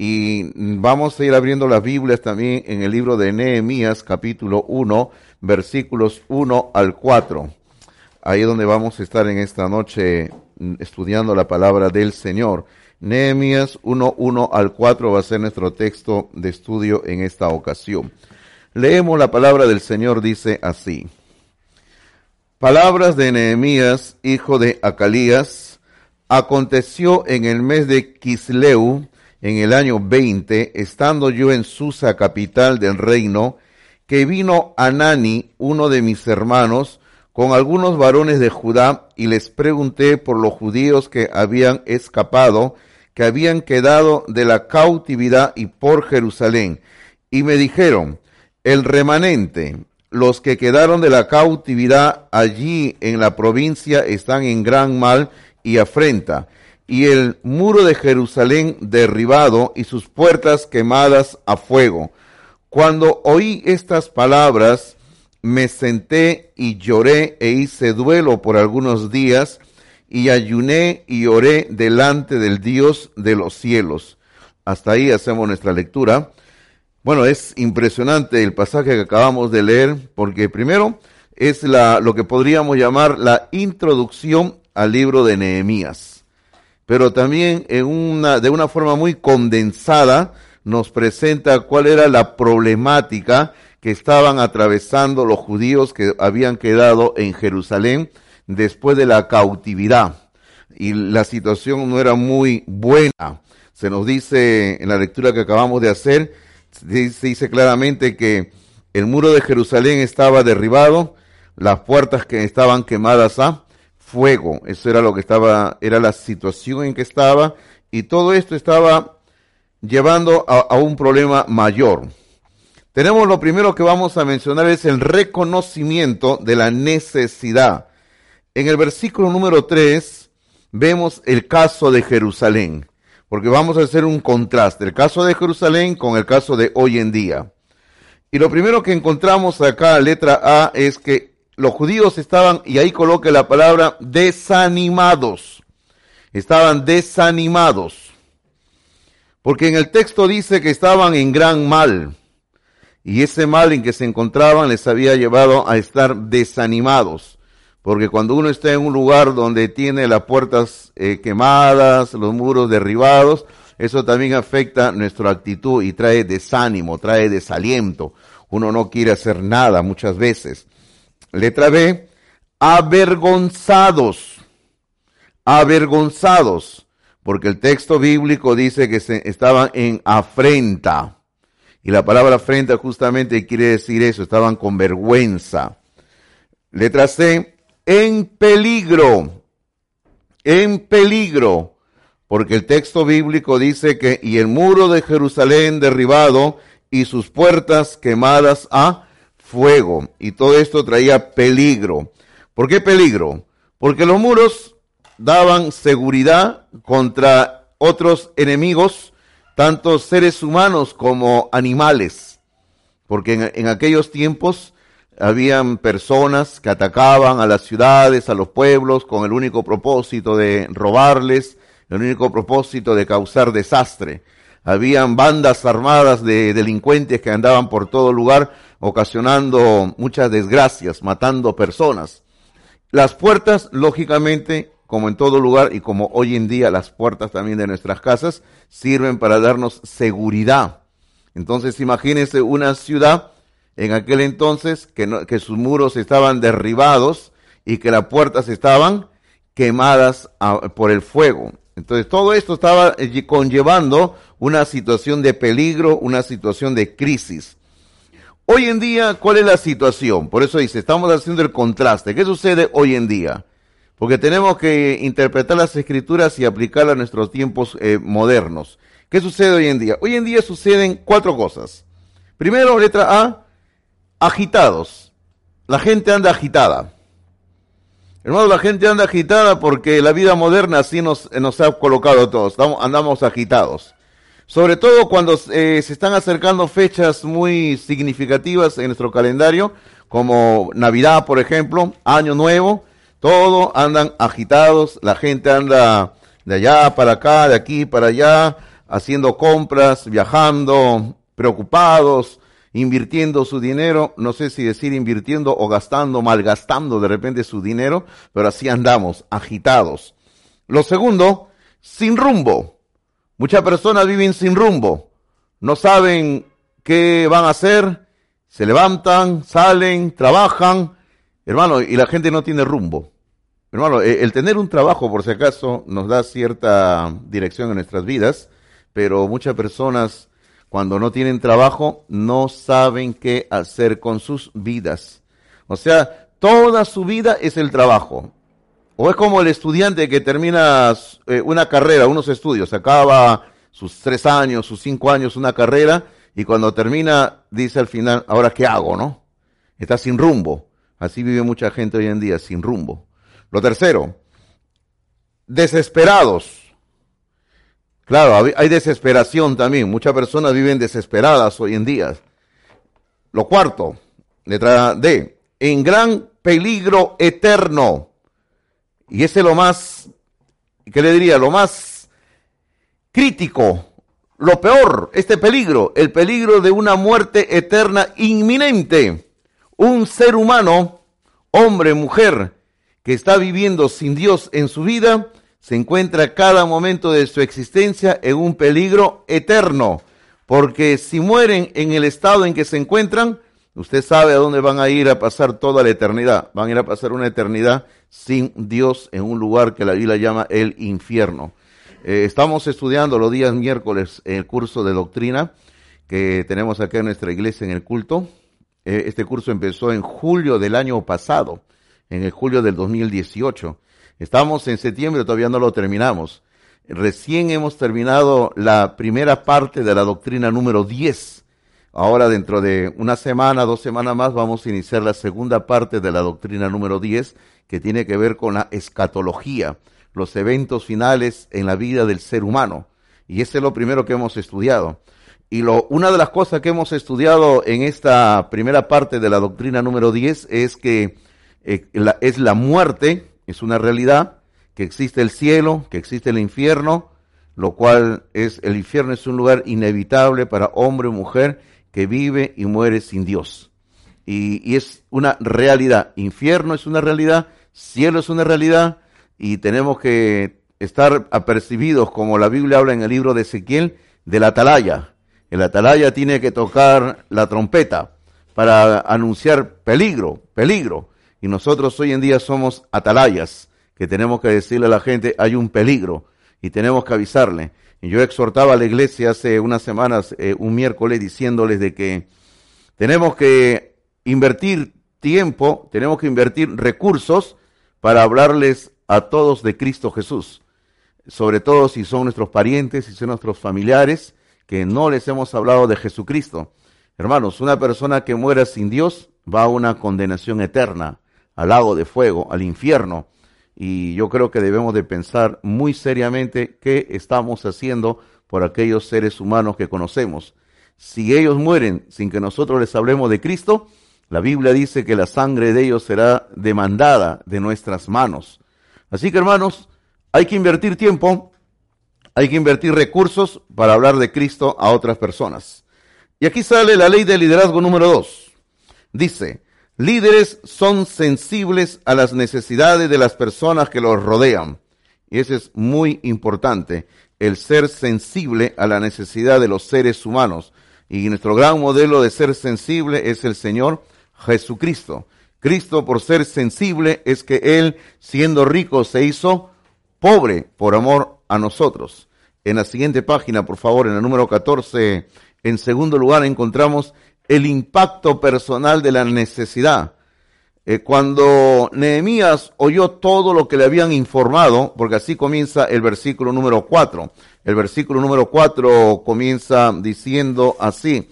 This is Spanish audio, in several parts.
y vamos a ir abriendo las Biblias también en el libro de Nehemías capítulo 1 versículos 1 al 4. Ahí es donde vamos a estar en esta noche mm, estudiando la palabra del Señor. Nehemías 1, 1 al 4 va a ser nuestro texto de estudio en esta ocasión. Leemos la palabra del Señor, dice así. Palabras de Nehemías, hijo de Acalías, aconteció en el mes de Kisleu, en el año 20, estando yo en Susa, capital del reino, que vino Anani, uno de mis hermanos, con algunos varones de Judá, y les pregunté por los judíos que habían escapado, que habían quedado de la cautividad y por Jerusalén. Y me dijeron, el remanente, los que quedaron de la cautividad allí en la provincia están en gran mal y afrenta, y el muro de Jerusalén derribado y sus puertas quemadas a fuego. Cuando oí estas palabras, me senté y lloré e hice duelo por algunos días, y ayuné y oré delante del Dios de los cielos. Hasta ahí hacemos nuestra lectura. Bueno, es impresionante el pasaje que acabamos de leer, porque primero es la, lo que podríamos llamar la introducción al libro de Nehemías, pero también en una, de una forma muy condensada nos presenta cuál era la problemática que estaban atravesando los judíos que habían quedado en Jerusalén después de la cautividad. Y la situación no era muy buena. Se nos dice en la lectura que acabamos de hacer, se dice claramente que el muro de Jerusalén estaba derribado, las puertas que estaban quemadas a fuego. Eso era lo que estaba, era la situación en que estaba, y todo esto estaba llevando a, un problema mayor. Tenemos lo primero que vamos a mencionar es el reconocimiento de la necesidad. En el versículo número 3 vemos el caso de Jerusalén porque vamos a hacer un contraste, el caso de Jerusalén con el caso de hoy en día. Y lo primero que encontramos acá, letra A, es que los judíos estaban, y ahí coloque la palabra, desanimados. Estaban desanimados. Porque en el texto dice que estaban en gran mal. Y ese mal en que se encontraban les había llevado a estar desanimados porque cuando uno está en un lugar donde tiene las puertas eh, quemadas, los muros derribados, eso también afecta nuestra actitud y trae desánimo, trae desaliento. Uno no quiere hacer nada muchas veces. Letra B, avergonzados, avergonzados, porque el texto bíblico dice que estaban en afrenta. Y la palabra afrenta justamente quiere decir eso, estaban con vergüenza. Letra C, en peligro, en peligro, porque el texto bíblico dice que y el muro de Jerusalén derribado y sus puertas quemadas a fuego. Y todo esto traía peligro. ¿Por qué peligro? Porque los muros daban seguridad contra otros enemigos, tanto seres humanos como animales. Porque en, en aquellos tiempos habían personas que atacaban a las ciudades, a los pueblos, con el único propósito de robarles, el único propósito de causar desastre. Habían bandas armadas de delincuentes que andaban por todo lugar, ocasionando muchas desgracias, matando personas. Las puertas, lógicamente, como en todo lugar y como hoy en día las puertas también de nuestras casas, sirven para darnos seguridad. Entonces imagínense una ciudad en aquel entonces que, que sus muros estaban derribados y que las puertas estaban quemadas por el fuego. Entonces todo esto estaba eh, conllevando una situación de peligro, una situación de crisis. Hoy en día, ¿cuál es la situación? Por eso dice, estamos haciendo el contraste. ¿Qué sucede hoy en día? Porque tenemos que interpretar las escrituras y aplicarlas a nuestros tiempos eh, modernos. ¿Qué sucede hoy en día? Hoy en día suceden cuatro cosas. Primero, letra A, agitados. La gente anda agitada. Hermano, la gente anda agitada porque la vida moderna así nos, nos ha colocado todos. andamos agitados. Sobre todo cuando eh, se están acercando fechas muy significativas en nuestro calendario, como Navidad, por ejemplo, Año Nuevo, todo andan agitados, la gente anda de allá para acá, de aquí para allá, haciendo compras, viajando, preocupados, invirtiendo su dinero, no sé si decir invirtiendo o gastando, malgastando de repente su dinero, pero así andamos, agitados. Lo segundo, sin rumbo. Muchas personas viven sin rumbo, no saben qué van a hacer, se levantan, salen, trabajan, hermano, y la gente no tiene rumbo. Hermano, e, el tener un trabajo, por si acaso, nos da cierta dirección en nuestras vidas, pero muchas personas, cuando no tienen trabajo, no saben qué hacer con sus vidas. O sea, toda su vida es el trabajo. O es como el estudiante que termina eh, una carrera, unos estudios, acaba sus tres años, sus cinco años, una carrera, y cuando termina, dice al final, ahora qué hago, ¿no? Está sin rumbo. Así vive mucha gente hoy en día, sin rumbo. Lo tercero, desesperados. Claro, hay desesperación también. Muchas personas viven desesperadas hoy en día. Lo cuarto, letra D, en gran peligro eterno. Y ese es lo más, ¿qué le diría? Lo más crítico, lo peor, este peligro, el peligro de una muerte eterna inminente. Un ser humano, hombre, mujer, que está viviendo sin Dios en su vida, se encuentra cada momento de su existencia en un peligro eterno, porque si mueren en el estado en que se encuentran, usted sabe a dónde van a ir a pasar toda la eternidad. Van a ir a pasar una eternidad sin Dios en un lugar que la Biblia llama el infierno. Eh, estamos estudiando los días miércoles el curso de doctrina que tenemos acá en nuestra iglesia en el culto. Eh, este curso empezó en julio del año pasado en el julio del 2018. Estamos en septiembre, todavía no lo terminamos. Recién hemos terminado la primera parte de la doctrina número 10. Ahora dentro de una semana, dos semanas más, vamos a iniciar la segunda parte de la doctrina número 10, que tiene que ver con la escatología, los eventos finales en la vida del ser humano. Y ese es lo primero que hemos estudiado. Y lo, una de las cosas que hemos estudiado en esta primera parte de la doctrina número 10 es que eh, es la muerte, es una realidad, que existe el cielo, que existe el infierno, lo cual es, el infierno es un lugar inevitable para hombre o mujer que vive y muere sin Dios. Y, es una realidad, infierno es una realidad, cielo es una realidad, y tenemos que estar apercibidos, como la Biblia habla en el libro de Ezequiel, de la atalaya. El atalaya tiene que tocar la trompeta para anunciar peligro, peligro. Y nosotros hoy en día somos atalayas, que tenemos que decirle a la gente, hay un peligro y tenemos que avisarle. Yo exhortaba a la iglesia hace unas semanas, eh, un miércoles, diciéndoles de que tenemos que invertir tiempo, tenemos que invertir recursos para hablarles a todos de Cristo Jesús. Sobre todo si son nuestros parientes, si son nuestros familiares, que no les hemos hablado de Jesucristo. Hermanos, una persona que muera sin Dios va a una condenación eterna al lago de fuego, al infierno. Y yo creo que debemos de pensar muy seriamente qué estamos haciendo por aquellos seres humanos que conocemos. Si ellos mueren sin que nosotros les hablemos de Cristo, la Biblia dice que la sangre de ellos será demandada de nuestras manos. Así que hermanos, hay que invertir tiempo, hay que invertir recursos para hablar de Cristo a otras personas. Y aquí sale la ley de liderazgo número dos. Dice, Líderes son sensibles a las necesidades de las personas que los rodean. Y eso es muy importante, el ser sensible a la necesidad de los seres humanos. Y nuestro gran modelo de ser sensible es el Señor Jesucristo. Cristo, por ser sensible, es que Él, siendo rico, se hizo pobre por amor a nosotros. En la siguiente página, por favor, en el número 14, en segundo lugar, encontramos el impacto personal de la necesidad. Eh, cuando Nehemías oyó todo lo que le habían informado, porque así comienza el versículo número 4. El versículo número 4 comienza diciendo así,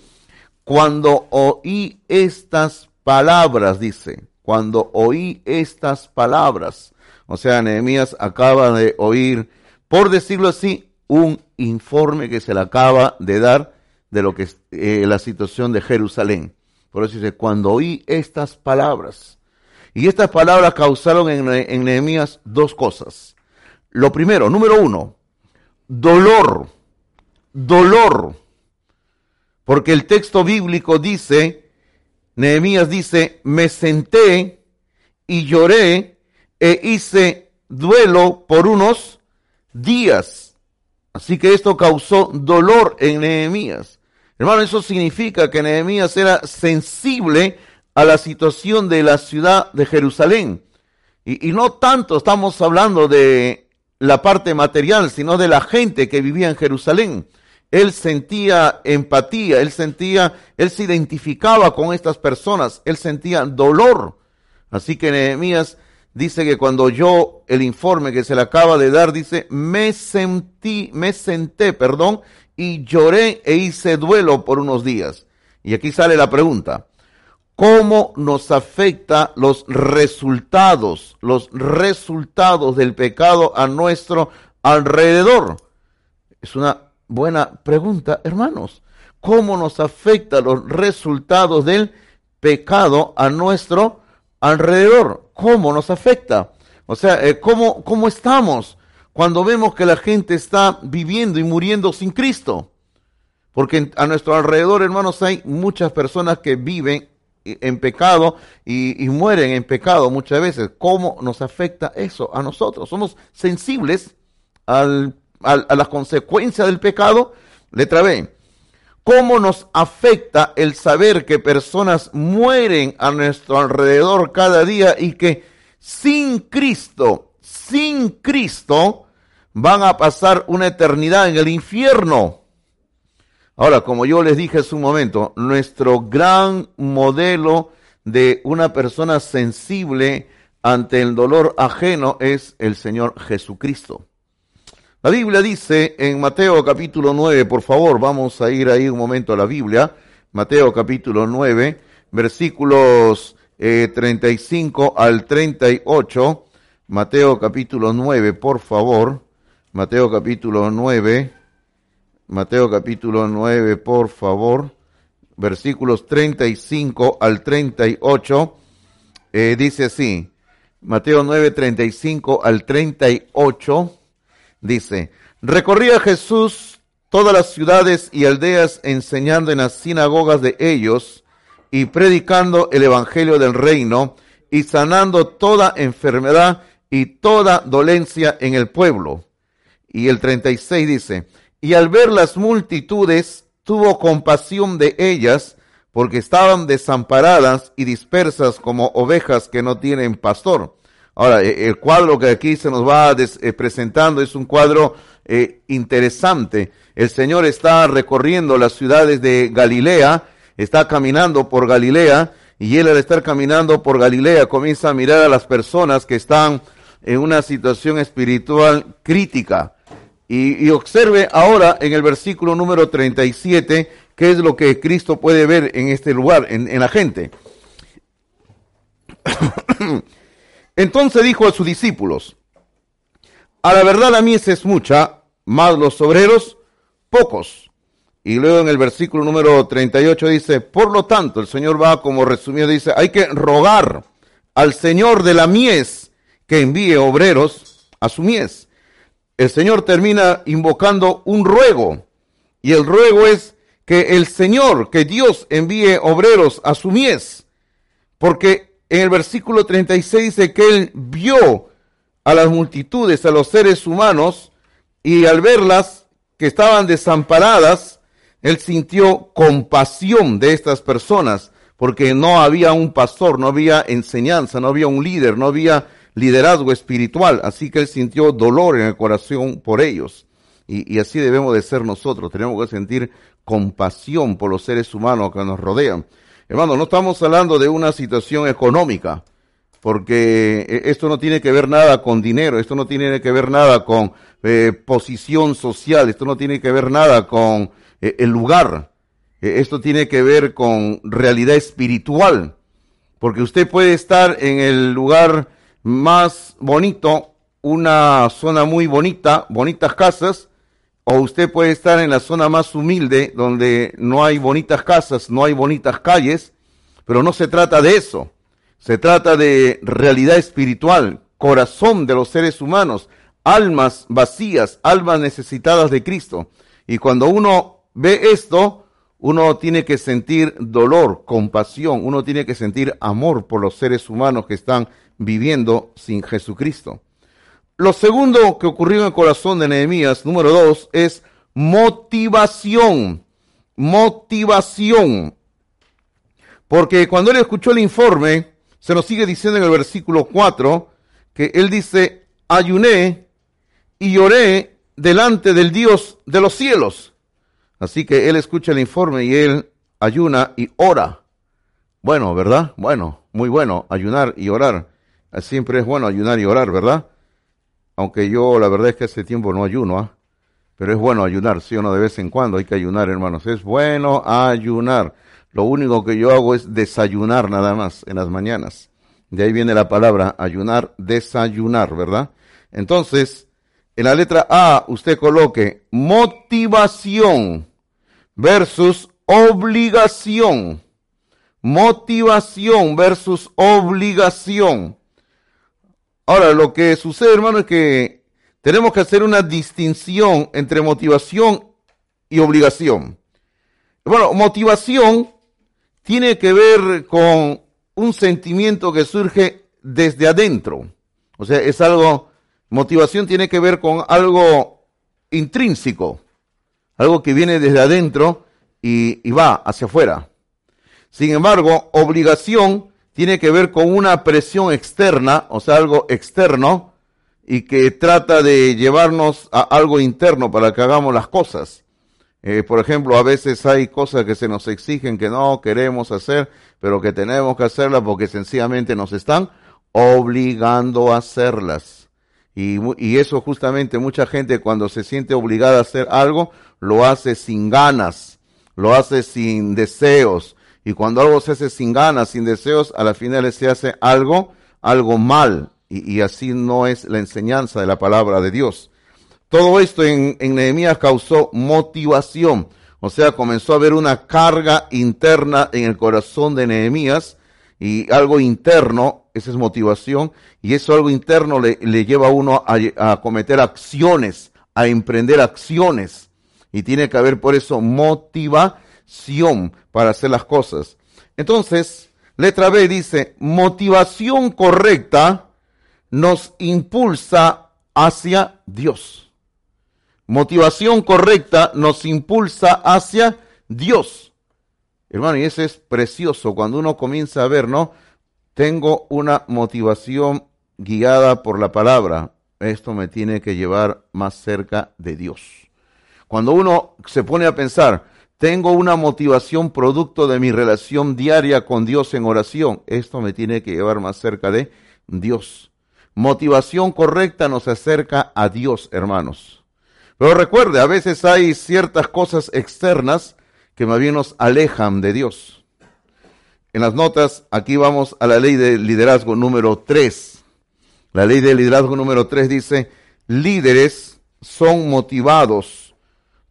cuando oí estas palabras, dice, cuando oí estas palabras, o sea, Nehemías acaba de oír, por decirlo así, un informe que se le acaba de dar de lo que es eh, la situación de Jerusalén. Por eso dice, cuando oí estas palabras, y estas palabras causaron en, en Nehemías dos cosas. Lo primero, número uno, dolor, dolor. Porque el texto bíblico dice, Nehemías dice, me senté y lloré e hice duelo por unos días. Así que esto causó dolor en Nehemías. Hermano, eso significa que Nehemías era sensible a la situación de la ciudad de Jerusalén. Y, y, no tanto estamos hablando de la parte material, sino de la gente que vivía en Jerusalén. Él sentía empatía, él sentía, él se identificaba con estas personas, él sentía dolor. Así que Nehemías dice que cuando oyó el informe que se le acaba de dar, dice, me sentí, me senté, perdón, y lloré e hice duelo por unos días. Y aquí sale la pregunta, ¿cómo nos afecta los resultados, los resultados del pecado a nuestro alrededor? Es una buena pregunta, hermanos. ¿Cómo nos afecta los resultados del pecado a nuestro alrededor? ¿Cómo nos afecta? O sea, eh, ¿cómo, ¿cómo estamos cuando vemos que la gente está viviendo y muriendo sin Cristo? Porque a nuestro alrededor, hermanos, hay muchas personas que viven en pecado y, mueren en pecado muchas veces. ¿Cómo nos afecta eso a nosotros? Somos sensibles a las consecuencias del pecado. Letra B. ¿Cómo nos afecta el saber que personas mueren a nuestro alrededor cada día y que sin Cristo, sin Cristo, van a pasar una eternidad en el infierno? Ahora, como yo les dije hace un momento, nuestro gran modelo de una persona sensible ante el dolor ajeno es el Señor Jesucristo. La Biblia dice en Mateo capítulo 9, por favor, vamos a ir ahí un momento a la Biblia, Mateo capítulo 9, versículos eh, 35 al 38, Mateo capítulo 9, por favor, Mateo capítulo 9, Mateo capítulo 9, por favor, versículos 35 al 38, eh, dice así, Mateo 9, 35 al 38, dice, recorría Jesús todas las ciudades y aldeas enseñando en las sinagogas de ellos y predicando el Evangelio del reino y sanando toda enfermedad y toda dolencia en el pueblo. Y el 36 dice, y al ver las multitudes, tuvo compasión de ellas, porque estaban desamparadas y dispersas como ovejas que no tienen pastor. Ahora, e, el cuadro que aquí se nos va eh, presentando es un cuadro eh, interesante. El Señor está recorriendo las ciudades de Galilea, está caminando por Galilea, y él al estar caminando por Galilea comienza a mirar a las personas que están en una situación espiritual crítica. Y, observe ahora en el versículo número 37 qué es lo que Cristo puede ver en este lugar, en, en la gente. Entonces dijo a sus discípulos, a la verdad la mies es mucha, más los obreros pocos. Y luego en el versículo número 38 dice, por lo tanto, el Señor va como resumido, dice, hay que rogar al Señor de la mies que envíe obreros a su mies. El Señor termina invocando un ruego, y el ruego es que el Señor, que Dios envíe obreros a su mies, porque en el versículo 36 dice que él vio a las multitudes, a los seres humanos, y al verlas que estaban desamparadas, él sintió compasión de estas personas, porque no había un pastor, no había enseñanza, no había un líder, no había liderazgo espiritual, así que él sintió dolor en el corazón por ellos. Y, así debemos de ser nosotros, tenemos que sentir compasión por los seres humanos que nos rodean. Hermano, no estamos hablando de una situación económica, porque eh, esto no tiene que ver nada con dinero, esto no tiene que ver nada con eh, posición social, esto no tiene que ver nada con eh, el lugar, esto tiene que ver con realidad espiritual, porque usted puede estar en el lugar más bonito, una zona muy bonita, bonitas casas, o usted puede estar en la zona más humilde, donde no hay bonitas casas, no hay bonitas calles, pero no se trata de eso. Se trata de realidad espiritual, corazón de los seres humanos, almas vacías, almas necesitadas de Cristo. Y cuando uno ve esto, uno tiene que sentir dolor, compasión, uno tiene que sentir amor por los seres humanos que están viviendo sin Jesucristo. Lo segundo que ocurrió en el corazón de Nehemías, número dos, es motivación. Motivación. Porque cuando él escuchó el informe, se nos sigue diciendo en el versículo 4 que él dice, ayuné y lloré delante del Dios de los cielos. Así que él escucha el informe y él ayuna y ora. Bueno, ¿verdad? Bueno, muy bueno, ayunar y orar. Siempre es bueno ayunar y orar, ¿verdad? Aunque yo la verdad es que hace tiempo no ayuno, ¿ah? Pero es bueno ayunar, sí o no, de vez en cuando hay que ayunar, hermanos. Es bueno ayunar. Lo único que yo hago es desayunar nada más en las mañanas. De ahí viene la palabra ayunar, desayunar, ¿verdad? Entonces, en la letra A usted coloque motivación versus obligación. Motivación versus obligación. Ahora, lo que sucede, hermano, es que tenemos que hacer una distinción entre motivación y obligación. Bueno, motivación tiene que ver con un sentimiento que surge desde adentro. O sea, es algo, motivación tiene que ver con algo intrínseco, algo que viene desde adentro y, y va hacia afuera. Sin embargo, obligación tiene que ver con una presión externa, o sea, algo externo, y que trata de llevarnos a algo interno para que hagamos las cosas. Eh, por ejemplo, a veces hay cosas que se nos exigen que no queremos hacer, pero que tenemos que hacerlas porque sencillamente nos están obligando a hacerlas. Y, y eso justamente mucha gente cuando se siente obligada a hacer algo, lo hace sin ganas, lo hace sin deseos. Y cuando algo se hace sin ganas, sin deseos, a la final se hace algo, algo mal, y, así no es la enseñanza de la palabra de Dios. Todo esto en, en Nehemías causó motivación, o sea, comenzó a haber una carga interna en el corazón de Nehemías y algo interno, esa es motivación, y eso algo interno le, le lleva a uno a, a cometer acciones, a emprender acciones, y tiene que haber por eso para hacer las cosas. Entonces, letra B dice, motivación correcta nos impulsa hacia Dios. Motivación correcta nos impulsa hacia Dios. Hermano, y eso es precioso cuando uno comienza a ver, ¿no? Tengo una motivación guiada por la palabra. Esto me tiene que llevar más cerca de Dios. Cuando uno se pone a pensar, tengo una motivación producto de mi relación diaria con Dios en oración, esto me tiene que llevar más cerca de Dios. Motivación correcta nos acerca a Dios, hermanos. Pero recuerde, a veces hay ciertas cosas externas que más bien nos alejan de Dios. En las notas, aquí vamos a la ley de liderazgo número 3. La ley de liderazgo número 3 dice, líderes son motivados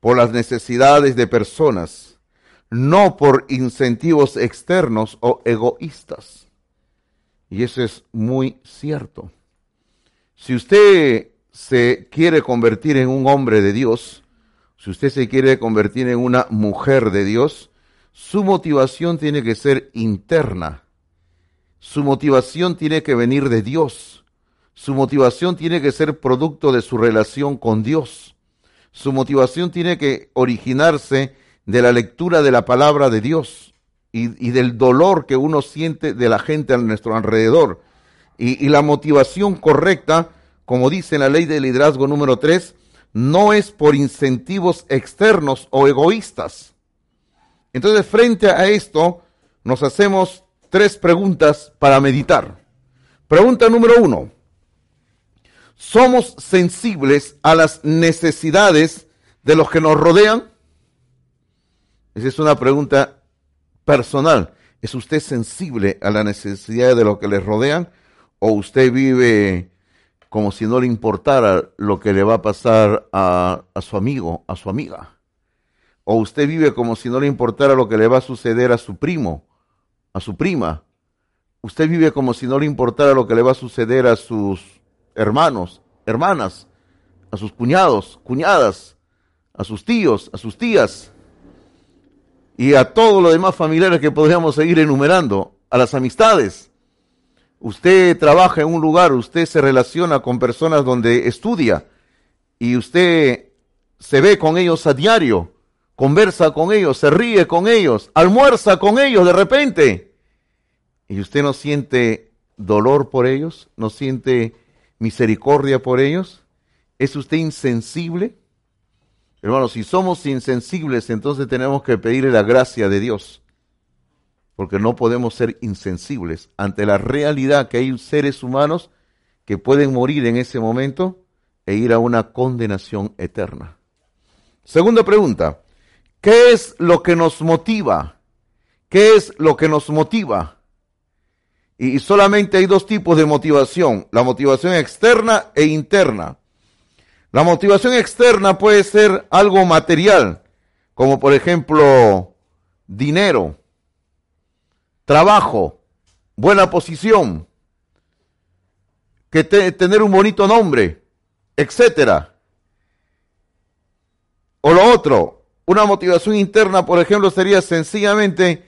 por las necesidades de personas, no por incentivos externos o egoístas. Y eso es muy cierto. Si usted se quiere convertir en un hombre de Dios, si usted se quiere convertir en una mujer de Dios, su motivación tiene que ser interna. Su motivación tiene que venir de Dios. Su motivación tiene que ser producto de su relación con Dios. Su motivación tiene que originarse de la lectura de la palabra de Dios y, del dolor que uno siente de la gente a nuestro alrededor y, la motivación correcta, como dice la ley de liderazgo número 3, no es por incentivos externos o egoístas. Entonces, frente a esto, nos hacemos tres preguntas para meditar. Pregunta número uno. ¿Somos sensibles a las necesidades de los que nos rodean? Esa es una pregunta personal. ¿Es usted sensible a la necesidad de los que les rodean? o usted vive como si no le importara lo que le va a pasar a, su amigo, a su amiga. O usted vive como si no le importara lo que le va a suceder a su primo, a su prima. Usted vive como si no le importara lo que le va a suceder a sus hermanos, hermanas, a sus cuñados, cuñadas, a sus tíos, a sus tías y a todos los demás familiares que podríamos seguir enumerando, a las amistades. Usted trabaja en un lugar, usted se relaciona con personas donde estudia y usted se ve con ellos a diario, conversa con ellos, se ríe con ellos, almuerza con ellos de repente. Y usted no siente dolor por ellos, no siente misericordia por ellos. ¿Es usted insensible? Hermanos, si somos insensibles, entonces tenemos que pedirle la gracia de Dios. Porque no podemos ser insensibles ante la realidad que hay seres humanos que pueden morir en ese momento e ir a una condenación eterna. Segunda pregunta, ¿qué es lo que nos motiva? ¿Qué es lo que nos motiva? Y solamente hay dos tipos de motivación, la motivación externa e interna. La motivación externa puede ser algo material, como por ejemplo dinero, trabajo, buena posición, que tener un bonito nombre, etcétera. O lo otro, una motivación interna, por ejemplo, sería sencillamente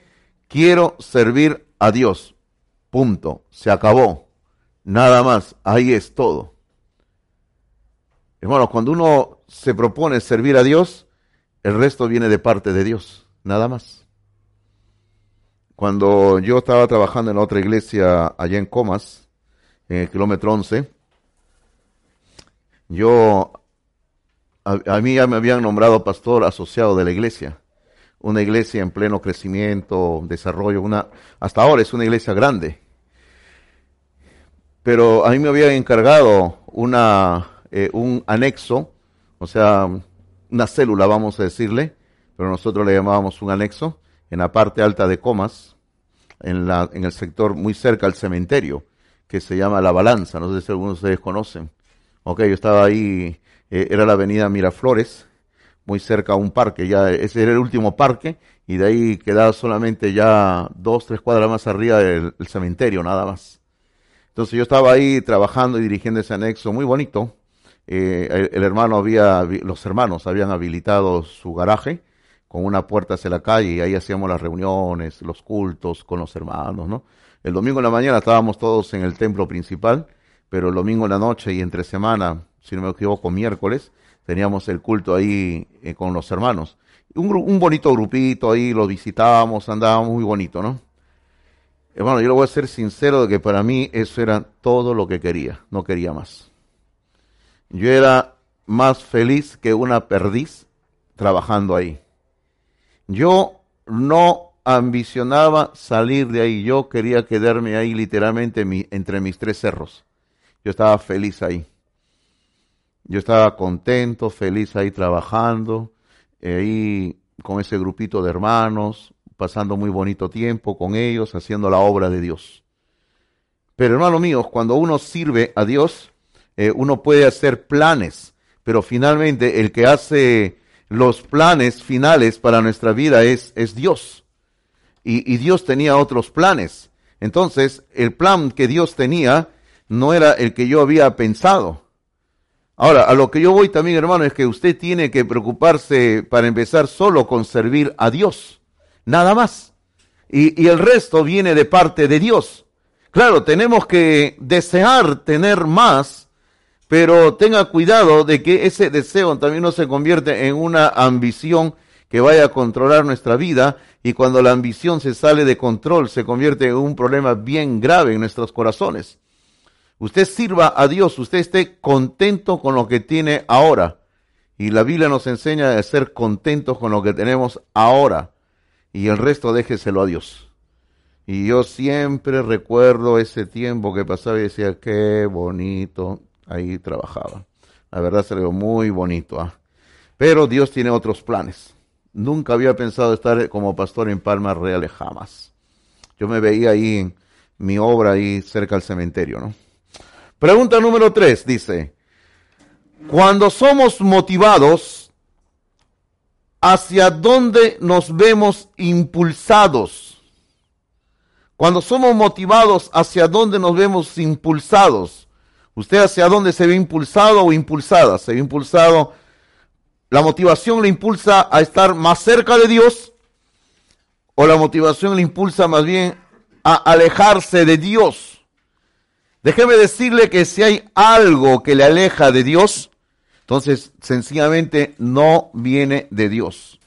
quiero servir a Dios. Punto. Se acabó. Nada más. Ahí es todo. Hermanos, cuando uno se propone servir a Dios, el resto viene de parte de Dios, nada más. Cuando yo estaba trabajando en la otra iglesia allá en Comas, en el kilómetro 11, yo, a, mí ya me habían nombrado pastor asociado de la iglesia. Una iglesia en pleno crecimiento, desarrollo, una, hasta ahora es una iglesia grande. Pero a mí me habían encargado una, eh, un anexo, o sea, una célula, vamos a decirle, pero nosotros le llamábamos un anexo, en la parte alta de Comas, en, la, en el sector muy cerca al cementerio, que se llama La Balanza, no sé si algunos de ustedes conocen. Ok, yo estaba ahí, eh, era la avenida Miraflores, muy cerca a un parque, ya ese era el último parque, y de ahí quedaba solamente ya dos, tres cuadras más arriba del cementerio, nada más. Entonces yo estaba ahí trabajando y dirigiendo ese anexo muy bonito, eh, el, hermano había, los hermanos habían habilitado su garaje con una puerta hacia la calle y ahí hacíamos las reuniones, los cultos con los hermanos, ¿no? El domingo en la mañana estábamos todos en el templo principal, pero el domingo en la noche y entre semana, si no me equivoco, miércoles, teníamos el culto ahí eh, con los hermanos. Un, un bonito grupito ahí, lo visitábamos, andábamos muy bonito, ¿no? Hermano, yo le voy a ser sincero de que para mí eso era todo lo que quería, no quería más. Yo era más feliz que una perdiz trabajando ahí. Yo no ambicionaba salir de ahí, yo quería quedarme ahí literalmente entre mis tres cerros. Yo estaba feliz ahí. Yo estaba contento, feliz ahí trabajando, ahí con ese grupito de hermanos, pasando muy bonito tiempo con ellos, haciendo la obra de Dios. Pero hermano mío, cuando uno sirve a Dios, eh, uno puede hacer planes, pero finalmente el que hace los planes finales para nuestra vida es, es Dios. Y, y Dios tenía otros planes. Entonces, el plan que Dios tenía no era el que yo había pensado. Ahora, a lo que yo voy también, hermano, es que usted tiene que preocuparse para empezar solo con servir a Dios. Nada más. Y, el resto viene de parte de Dios. Claro, tenemos que desear tener más pero tenga cuidado de que ese deseo también no se convierte en una ambición que vaya a controlar nuestra vida y cuando la ambición se sale de control se convierte en un problema bien grave en nuestros corazones. Usted sirva a Dios, usted esté contento con lo que tiene ahora. Y la Biblia nos enseña a ser contentos con lo que tenemos ahora y el resto déjeselo a Dios. Y yo siempre recuerdo ese tiempo que pasaba y decía, qué bonito, ahí trabajaba. La verdad se muy bonito. ¿ah? Pero Dios tiene otros planes. Nunca había pensado estar como pastor en Palmas Reales, jamás. Yo me veía ahí, mi obra ahí cerca del cementerio, ¿no? Pregunta número tres, dice, cuando somos motivados, ¿hacia dónde nos vemos impulsados? Cuando somos motivados, ¿hacia dónde nos vemos impulsados? ¿Usted hacia dónde se ve impulsado o impulsada? ¿Se ve impulsado ¿La motivación le impulsa a estar más cerca de Dios? ¿O la motivación le impulsa más bien a alejarse de Dios? Déjeme decirle que si hay algo que le aleja de Dios, entonces sencillamente no viene de Dios.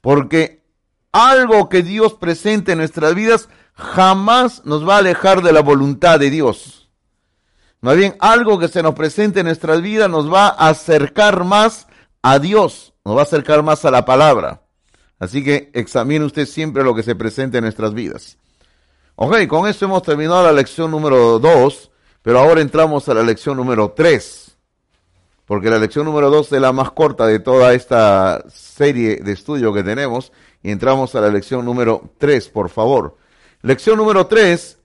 Porque algo que Dios presente en nuestras vidas jamás nos va a alejar de la voluntad de Dios. Más bien, algo que se nos presente en nuestras vidas nos va a acercar más a Dios, nos va a acercar más a la palabra. Así que examine usted siempre lo que se presente en nuestras vidas. Ok, con esto hemos terminado la lección número 2, pero ahora entramos a la lección número 3, porque la lección número 2 es la más corta de toda esta serie de estudio que tenemos, y entramos a la lección número 3, por favor. Lección número 3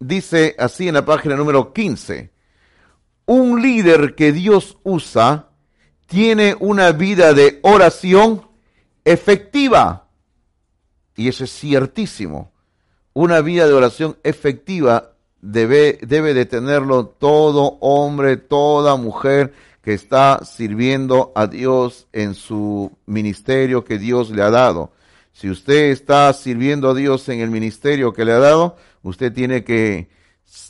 dice así en la página número 15, un líder que Dios usa tiene una vida de oración efectiva. Y eso es ciertísimo. Una vida de oración efectiva debe, debe de tenerlo todo hombre, toda mujer que está sirviendo a Dios en su ministerio que Dios le ha dado. Si usted está sirviendo a Dios en el ministerio que le ha dado, usted tiene que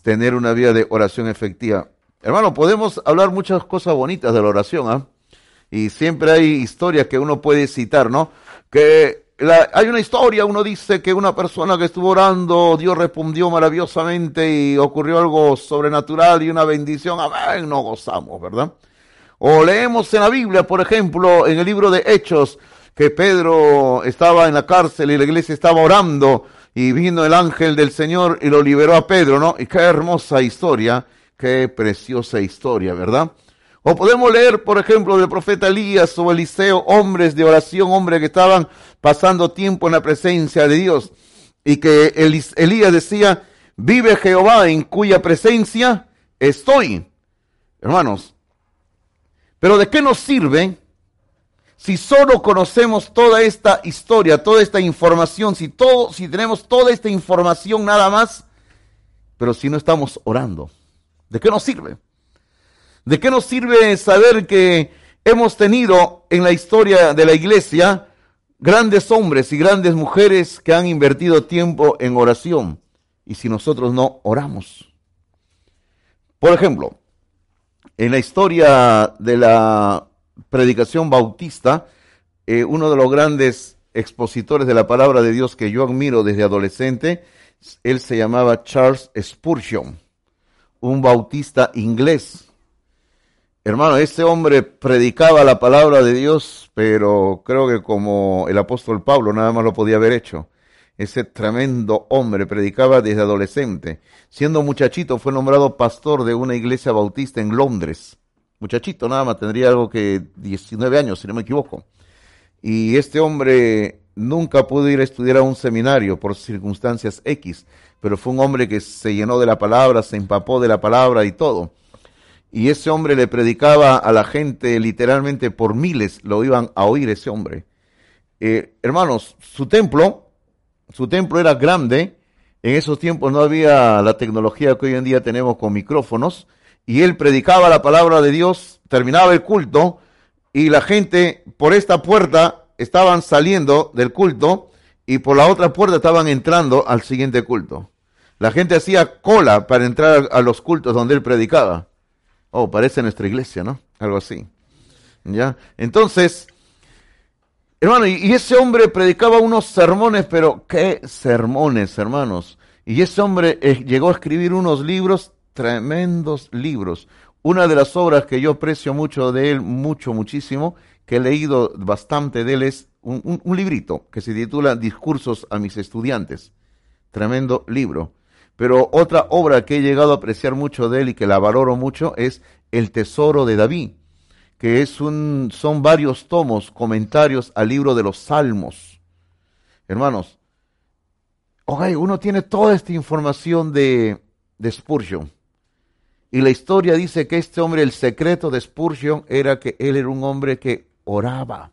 tener una vida de oración efectiva. Hermano, podemos hablar muchas cosas bonitas de la oración, ¿ah? Y siempre hay historias que uno puede citar, ¿no? Que hay una historia, uno dice que una persona que estuvo orando, Dios respondió maravillosamente y ocurrió algo sobrenatural y una bendición, amén, no gozamos, ¿verdad? O leemos en la Biblia, por ejemplo, en el libro de Hechos, que Pedro estaba en la cárcel y la iglesia estaba orando y vino el ángel del Señor y lo liberó a Pedro, ¿no? Y qué hermosa historia, qué preciosa historia, ¿verdad? O podemos leer, por ejemplo, del profeta Elías o Eliseo, hombres de oración, hombres que estaban pasando tiempo en la presencia de Dios. Y que Elías decía, vive Jehová en cuya presencia estoy. Hermanos, pero ¿de qué nos sirve si solo conocemos toda esta historia, toda esta información, si todo, si tenemos toda esta información nada más, pero si no estamos orando, ¿de qué nos sirve? ¿De qué nos sirve saber que hemos tenido en la historia de la iglesia grandes hombres y grandes mujeres que han invertido tiempo en oración? Y si nosotros no oramos. Por ejemplo, en la historia de la predicación bautista, eh, uno de los grandes expositores de la palabra de Dios que yo admiro desde adolescente, él se llamaba Charles Spurgeon, un bautista inglés. Hermano, este hombre predicaba la palabra de Dios, pero creo que como el apóstol Pablo nada más lo podía haber hecho. Ese tremendo hombre predicaba desde adolescente. Siendo muchachito fue nombrado pastor de una iglesia bautista en Londres muchachito nada más, tendría algo que 19 años, si no me equivoco. Y este hombre nunca pudo ir a estudiar a un seminario por circunstancias X, pero fue un hombre que se llenó de la palabra, se empapó de la palabra y todo. Y ese hombre le predicaba a la gente literalmente por miles, lo iban a oír ese hombre. Eh, hermanos, su templo, su templo era grande, en esos tiempos no había la tecnología que hoy en día tenemos con micrófonos, y él predicaba la palabra de Dios, terminaba el culto y la gente por esta puerta estaban saliendo del culto y por la otra puerta estaban entrando al siguiente culto. La gente hacía cola para entrar a los cultos donde él predicaba. Oh, parece nuestra iglesia, ¿no? Algo así. ¿Ya? Entonces, hermano, y ese hombre predicaba unos sermones, pero qué sermones, hermanos. Y ese hombre eh, llegó a escribir unos libros tremendos libros. Una de las obras que yo aprecio mucho de él, mucho, muchísimo, que he leído bastante de él, es un, librito que se titula Discursos a mis estudiantes. Tremendo libro. Pero otra obra que he llegado a apreciar mucho de él y que la valoro mucho es El Tesoro de David, que es un, son varios tomos, comentarios al libro de los Salmos. Hermanos, uno tiene toda esta información de, de Spurgeon. Y la historia dice que este hombre, el secreto de Spurgeon era que él era un hombre que oraba.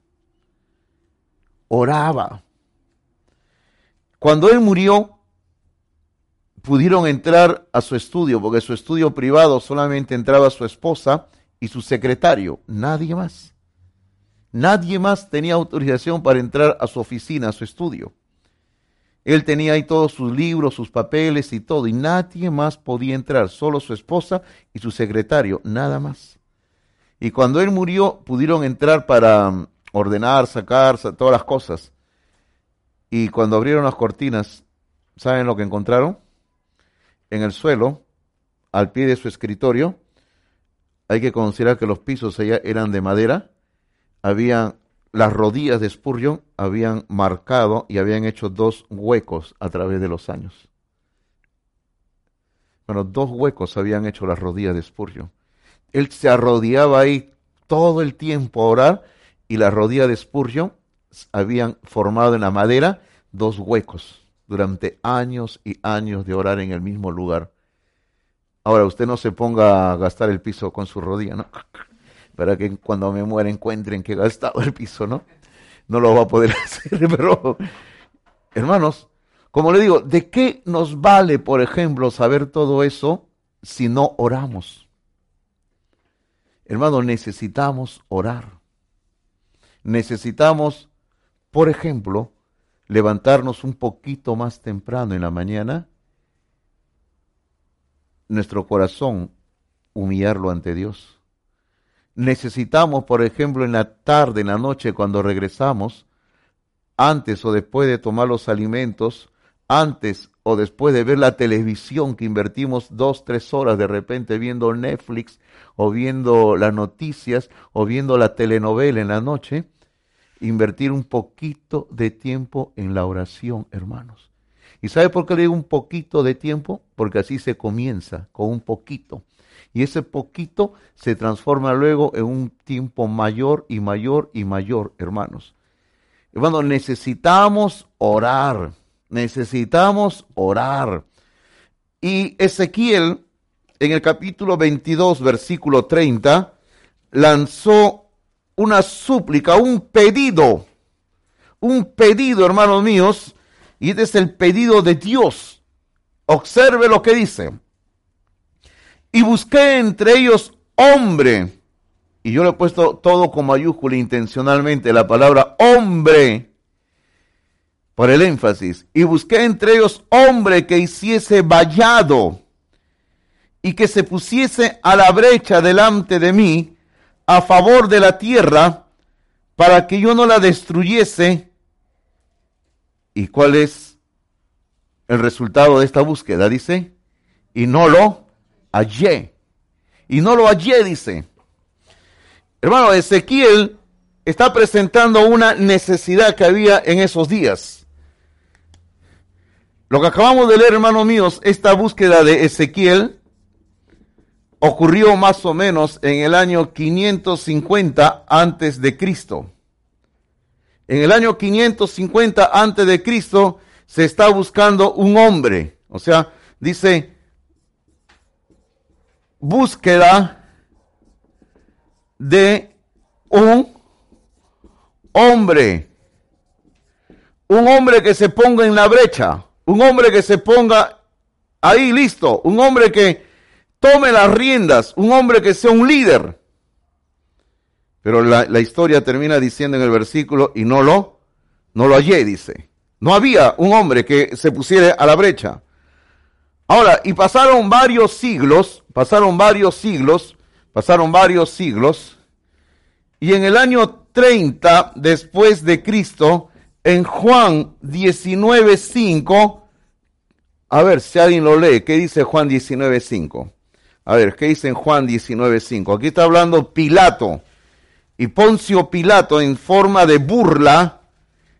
Oraba. Cuando él murió, pudieron entrar a su estudio, porque su estudio privado solamente entraba su esposa y su secretario, nadie más. Nadie más tenía autorización para entrar a su oficina, a su estudio. Él tenía ahí todos sus libros, sus papeles y todo, y nadie más podía entrar, solo su esposa y su secretario, nada más. Y cuando él murió, pudieron entrar para mm, ordenar, sacar, todas las cosas. Y cuando abrieron las cortinas, ¿saben lo que encontraron? En el suelo, al pie de su escritorio, hay que considerar que los pisos allá eran de madera, habían las rodillas de Spurgeon habían marcado y habían hecho dos huecos a través de los años. Bueno, dos huecos habían hecho las rodillas de Spurgeon. Él se arrodillaba ahí todo el tiempo a orar y las rodillas de Spurgeon habían formado en la madera dos huecos durante años y años de orar en el mismo lugar. Ahora, usted no se ponga a gastar el piso con su rodilla, ¿no? para que cuando me muera encuentren que he gastado el piso, ¿no? No lo va a poder hacer, pero hermanos, como le digo, ¿de qué nos vale, por ejemplo, saber todo eso si no oramos? Hermanos, necesitamos orar. Necesitamos, por ejemplo, levantarnos un poquito más temprano en la mañana, nuestro corazón humillarlo ante Dios necesitamos, por ejemplo, en la tarde, en la noche, cuando regresamos, antes o después de tomar los alimentos, antes o después de ver la televisión que invertimos dos, tres horas de repente viendo Netflix o viendo las noticias o viendo la telenovela en la noche, invertir un poquito de tiempo en la oración, hermanos. ¿Y sabe por qué le digo un poquito de tiempo? Porque así se comienza, con un poquito y ese poquito se transforma luego en un tiempo mayor y mayor y mayor, hermanos. Hermanos, necesitamos orar, necesitamos orar. Y Ezequiel, en el capítulo 22, versículo 30, lanzó una súplica, un pedido, un pedido, hermanos míos, y este es el pedido de Dios. Observe lo que dice y busqué entre ellos hombre. Y yo le he puesto todo con mayúscula intencionalmente, la palabra hombre, por el énfasis. Y busqué entre ellos hombre que hiciese vallado y que se pusiese a la brecha delante de mí a favor de la tierra para que yo no la destruyese. ¿Y cuál es el resultado de esta búsqueda? Dice, y no lo hallé. Y no lo hallé, dice. Hermano, Ezequiel está presentando una necesidad que había en esos días. Lo que acabamos de leer, hermanos míos, esta búsqueda de Ezequiel ocurrió más o menos en el año 550 antes de Cristo. En el año 550 antes de Cristo se está buscando un hombre, o sea, dice búsqueda de un hombre. Un hombre que se ponga en la brecha. Un hombre que se ponga ahí listo. Un hombre que tome las riendas. Un hombre que sea un líder. Pero la, historia termina diciendo en el versículo, y no lo, no lo hallé, dice. No había un hombre que se pusiera a la brecha. Ahora, y pasaron varios siglos, pasaron varios siglos, pasaron varios siglos, y en el año 30 después de Cristo, en Juan 19.5, a ver si alguien lo lee, ¿qué dice Juan 19.5? A ver, ¿qué dice en Juan 19.5? Aquí está hablando Pilato, y Poncio Pilato en forma de burla,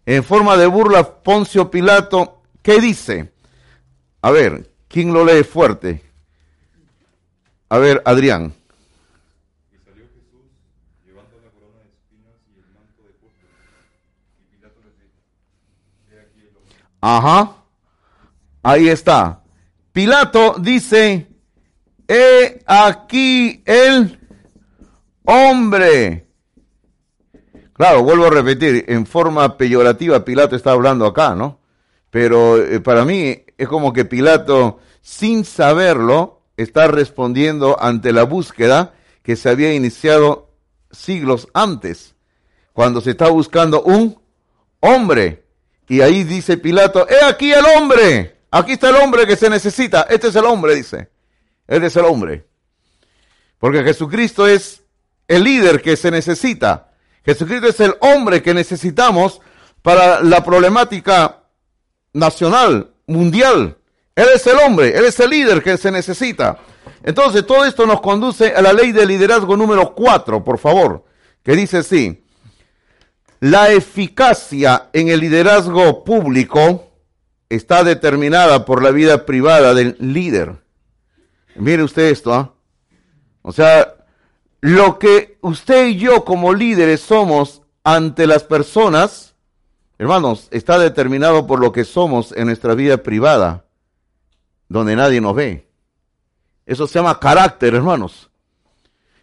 en forma de burla, Poncio Pilato, ¿qué dice? A ver, ¿Quién lo lee fuerte? A ver, Adrián. Y salió Jesús llevando la corona de espinas y el manto de púrpura. Y Pilato les dijo, he aquí el hombre. Ajá. Ahí está. Pilato dice, he aquí el hombre. Claro, vuelvo a repetir, en forma peyorativa Pilato está hablando acá, ¿no? Pero eh, para mí es como que Pilato, sin saberlo, está respondiendo ante la búsqueda que se había iniciado siglos antes. cuando se está buscando un hombre. Y ahí dice Pilato, he aquí el hombre, aquí está el hombre que se necesita, este es el hombre, dice, este es el hombre. Porque Jesucristo es el líder que se necesita. Jesucristo es el hombre que necesitamos para la problemática nacional, mundial. Él es el hombre, Él es el líder que se necesita. Entonces, todo esto nos conduce a la ley de liderazgo número 4, por favor, que dice así, la eficacia en el liderazgo público está determinada por la vida privada del líder. Mire usted esto, ¿ah? O sea, lo que usted y yo como líderes somos ante las personas, hermanos, está determinado por lo que somos en nuestra vida privada, donde nadie nos ve. Eso se llama carácter, hermanos.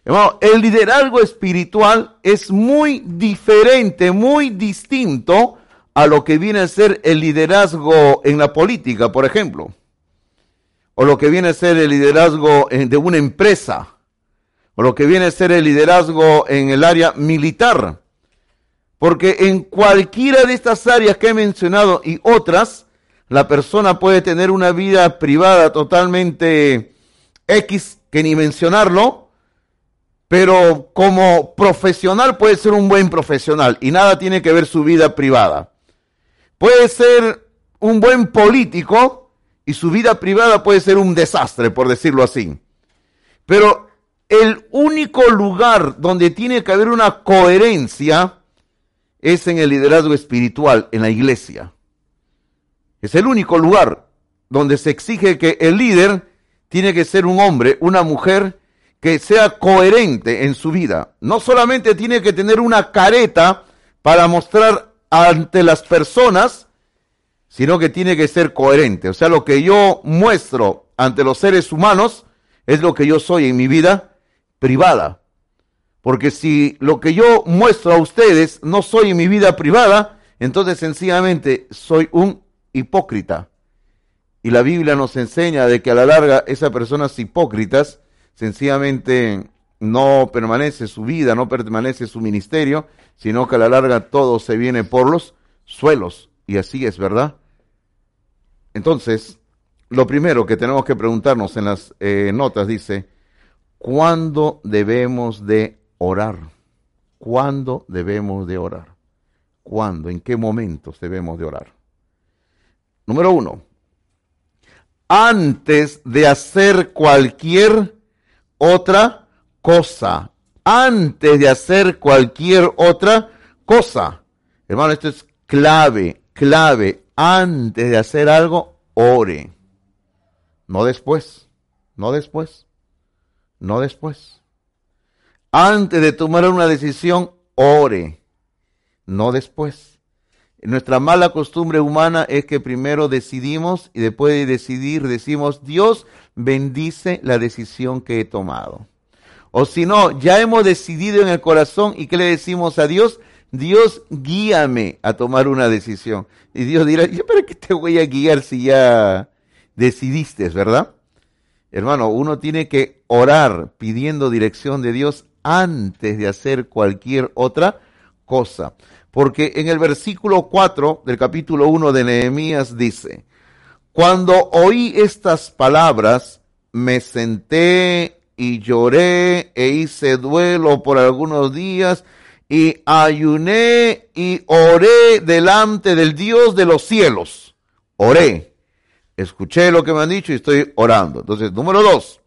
Hermano, el liderazgo espiritual es muy diferente, muy distinto a lo que viene a ser el liderazgo en la política, por ejemplo, o lo que viene a ser el liderazgo de una empresa o lo que viene a ser el liderazgo en el área militar. Porque en cualquiera de estas áreas que he mencionado y otras, la persona puede tener una vida privada totalmente X, que ni mencionarlo, pero como profesional puede ser un buen profesional y nada tiene que ver su vida privada. Puede ser un buen político y su vida privada puede ser un desastre, por decirlo así. Pero el único lugar donde tiene que haber una coherencia es en el liderazgo espiritual, en la iglesia. Es el único lugar donde se exige que el líder tiene que ser un hombre, una mujer que sea coherente en su vida. No solamente tiene que tener una careta para mostrar ante las personas, sino que tiene que ser coherente. O sea, lo que yo muestro ante los seres humanos es lo que yo soy en mi vida privada. Porque si lo que yo muestro a ustedes no soy en mi vida privada, entonces sencillamente soy un hipócrita. Y la Biblia nos enseña de que a la larga esas personas hipócritas sencillamente no permanece su vida, no permanece su ministerio, sino que a la larga todo se viene por los suelos. Y así es, ¿verdad? Entonces, lo primero que tenemos que preguntarnos en las eh, notas dice, ¿Cuándo debemos de orar? ¿Cuándo debemos de orar? ¿Cuándo? ¿En qué momentos debemos de orar? Número uno, antes de hacer cualquier otra cosa. Antes de hacer cualquier otra cosa. Hermano, esto es clave, clave. Antes de hacer algo, ore. No después, no después no después. Antes de tomar una decisión, ore, no después. Nuestra mala costumbre humana es que primero decidimos y después de decidir decimos, Dios bendice la decisión que he tomado. O si no, ya hemos decidido en el corazón y ¿qué le decimos a Dios? Dios guíame a tomar una decisión. Y Dios dirá, ¿yo para qué te voy a guiar si ya decidiste, verdad? Hermano, uno tiene que orar pidiendo dirección de Dios antes de hacer cualquier otra cosa. Porque en el versículo 4 del capítulo 1 de Nehemías dice, cuando oí estas palabras, me senté y lloré e hice duelo por algunos días y ayuné y oré delante del Dios de los cielos. Oré escuché lo que me han dicho y estoy orando. Entonces, número dos,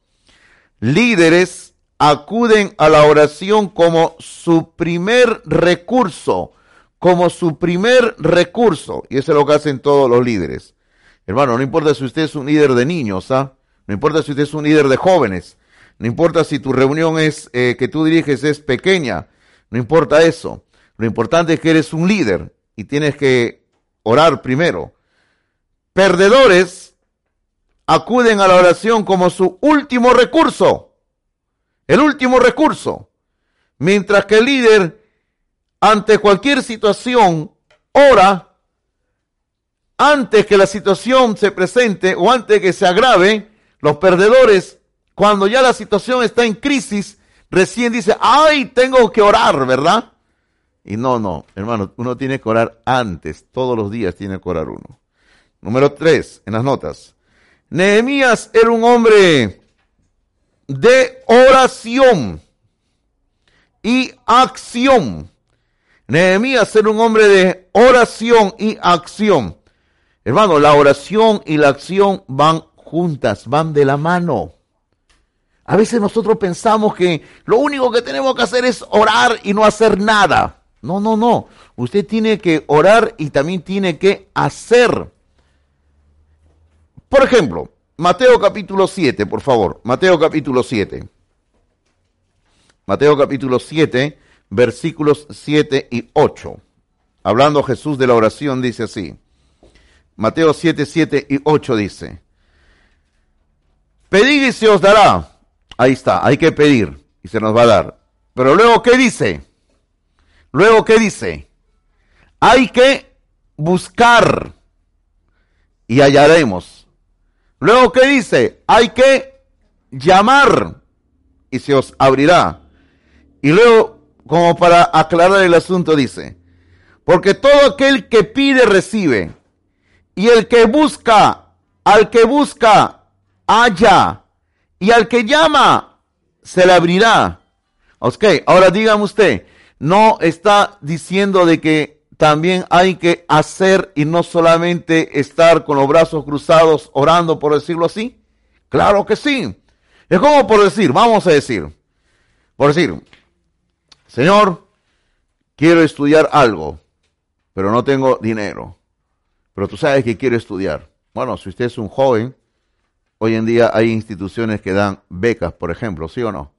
líderes acuden a la oración como su primer recurso, como su primer recurso. Y eso es lo que hacen todos los líderes. Hermano, no importa si usted es un líder de niños, ¿ah? No importa si usted es un líder de jóvenes. No importa si tu reunión es eh, que tú diriges es pequeña. No importa eso. Lo importante es que eres un líder y tienes que orar primero. Perdedores acuden a la oración como su último recurso. El último recurso. Mientras que el líder, ante cualquier situación, ora antes que la situación se presente o antes que se agrave. Los perdedores, cuando ya la situación está en crisis, recién dice, ay, tengo que orar, ¿verdad? Y no, no, hermano, uno tiene que orar antes, todos los días tiene que orar uno. Número tres, en las notas. Nehemías era un hombre de oración y acción. Nehemías era un hombre de oración y acción. Hermano, la oración y la acción van juntas, van de la mano. A veces nosotros pensamos que lo único que tenemos que hacer es orar y no hacer nada. No, no, no. Usted tiene que orar y también tiene que hacer. Por ejemplo, Mateo capítulo 7, por favor. Mateo capítulo 7. Mateo capítulo 7, versículos 7 y 8. Hablando Jesús de la oración, dice así. Mateo 7, 7 y 8 dice. Pedid y se os dará. Ahí está, hay que pedir y se nos va a dar. Pero luego, ¿qué dice? Luego, ¿qué dice? Hay que buscar y hallaremos. Luego, ¿qué dice? Hay que llamar y se os abrirá. Y luego, como para aclarar el asunto, dice, porque todo aquel que pide recibe, y el que busca, al que busca, halla, y al que llama, se le abrirá. Ok, ahora dígame usted, no está diciendo de que también hay que hacer y no solamente estar con los brazos cruzados orando, por decirlo así. Claro que sí. Es como por decir, vamos a decir, por decir, Señor, quiero estudiar algo, pero no tengo dinero. Pero tú sabes que quiero estudiar. Bueno, si usted es un joven, hoy en día hay instituciones que dan becas, por ejemplo, ¿sí o no?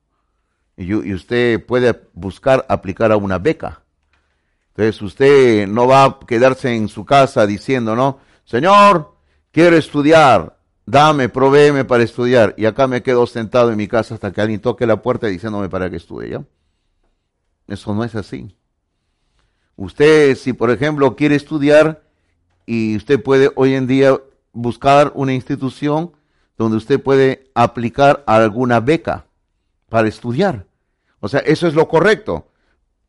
y, usted puede buscar aplicar a una beca. Entonces usted no va a quedarse en su casa diciendo, ¿no? Señor, quiero estudiar, dame, provéeme para estudiar. Y acá me quedo sentado en mi casa hasta que alguien toque la puerta diciéndome para que estudie, ¿ya? Eso no es así. Usted, si por ejemplo quiere estudiar y usted puede hoy en día buscar una institución donde usted puede aplicar alguna beca para estudiar. O sea, eso es lo correcto.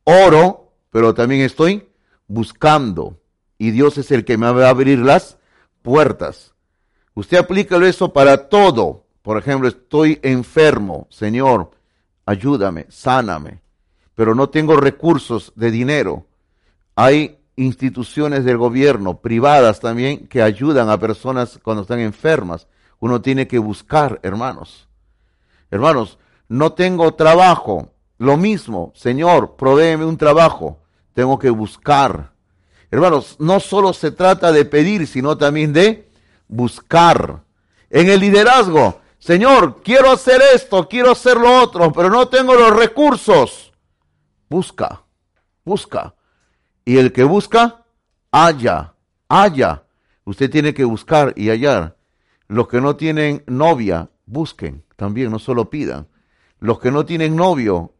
Oro, pero también estoy buscando. Y Dios es el que me va a abrir las puertas. Usted aplica eso para todo. Por ejemplo, estoy enfermo. Señor, ayúdame, sáname. Pero no tengo recursos de dinero. Hay instituciones del gobierno, privadas también, que ayudan a personas cuando están enfermas. Uno tiene que buscar, hermanos. Hermanos, no tengo trabajo. Lo mismo, Señor, provéeme un trabajo. Tengo que buscar. Hermanos, no solo se trata de pedir, sino también de buscar. En el liderazgo, Señor, quiero hacer esto, quiero hacer lo otro, pero no tengo los recursos. Busca, busca. Y el que busca, halla, halla. Usted tiene que buscar y hallar. Los que no tienen novia, busquen también, no solo pidan. Los que no tienen novio,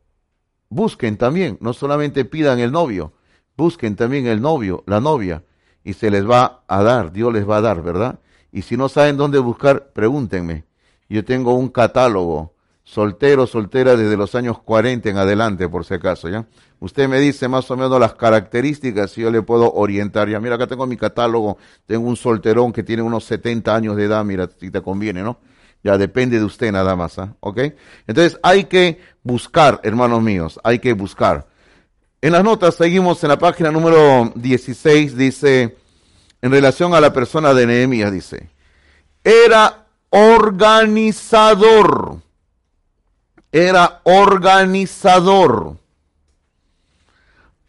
busquen también, no solamente pidan el novio, busquen también el novio, la novia, y se les va a dar, Dios les va a dar, ¿verdad? Y si no saben dónde buscar, pregúntenme. Yo tengo un catálogo, soltero, soltera, desde los años 40 en adelante, por si acaso, ¿ya? Usted me dice más o menos las características y yo le puedo orientar. Ya, mira, acá tengo mi catálogo, tengo un solterón que tiene unos 70 años de edad, mira, si te conviene, ¿no? Ya depende de usted nada más, ¿ah? ¿ok? Entonces hay que buscar, hermanos míos, hay que buscar. En las notas seguimos en la página número 16, dice, en relación a la persona de Nehemías, dice, era organizador, era organizador,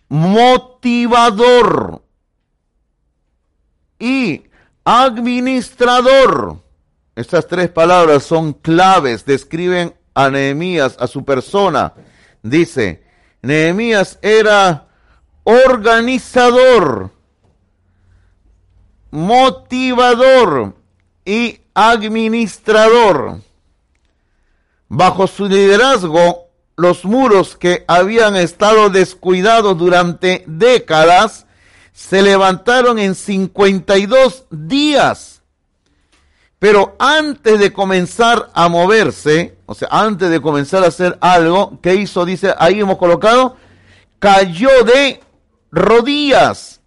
motivador y administrador estas tres palabras son claves, describen a Nehemías, a su persona. Dice, Nehemías era organizador, motivador y administrador. Bajo su liderazgo, los muros que habían estado descuidados durante décadas se levantaron en 52 días pero antes de comenzar a moverse, o sea, antes de comenzar a hacer algo, ¿qué hizo? Dice, ahí hemos colocado, cayó de rodillas.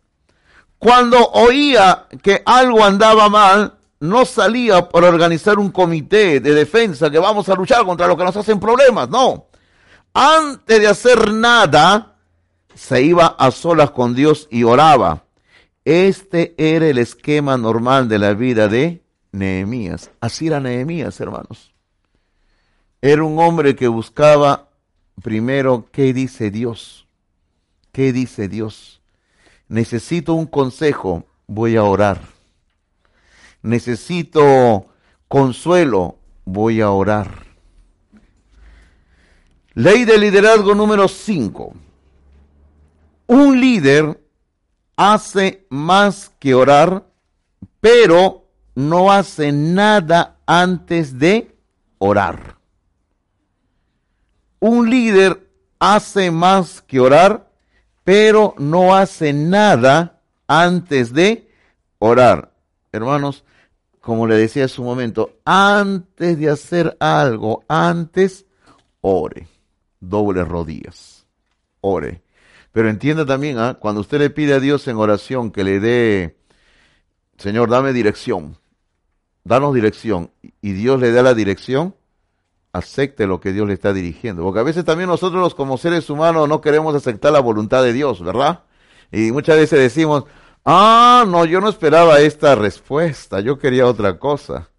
Cuando oía que algo andaba mal, no salía para organizar un comité de defensa que vamos a luchar contra lo que nos hacen problemas, no. Antes de hacer nada, se iba a solas con Dios y oraba. Este era el esquema normal de la vida de Nehemías. Así era Nehemías, hermanos. Era un hombre que buscaba primero qué dice Dios. ¿Qué dice Dios? Necesito un consejo, voy a orar. Necesito consuelo, voy a orar. Ley de liderazgo número 5. Un líder hace más que orar, pero no hace nada antes de orar. Un líder hace más que orar, pero no hace nada antes de orar. Hermanos, como le decía hace un momento, antes de hacer algo, antes ore, doble rodillas, ore. Pero entienda también, ¿ah? cuando usted le pide a Dios en oración que le dé, Señor, dame dirección, danos dirección, y Dios le da la dirección, acepte lo que Dios le está dirigiendo. Porque a veces también nosotros como seres humanos no queremos aceptar la voluntad de Dios, ¿verdad? Y muchas veces decimos, ah, no, yo no esperaba esta respuesta, yo quería otra cosa.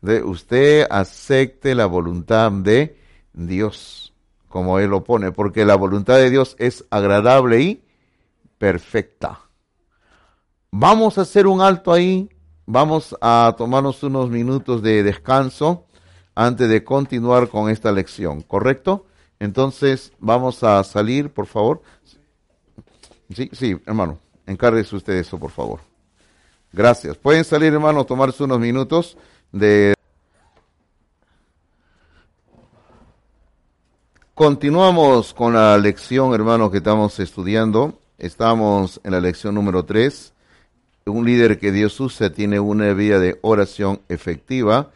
De usted acepte la voluntad de Dios, como Él lo pone, porque la voluntad de Dios es agradable y perfecta. Vamos a hacer un alto ahí, vamos a tomarnos unos minutos de descanso antes de continuar con esta lección, ¿correcto? Entonces, vamos a salir, por favor. Sí, sí, hermano, encárguese usted eso, por favor. Gracias. Pueden salir, hermano, tomarse unos minutos de... Continuamos con la lección, hermano, que estamos estudiando. Estamos en la lección número 3. Un líder que Dios usa tiene una vida de oración efectiva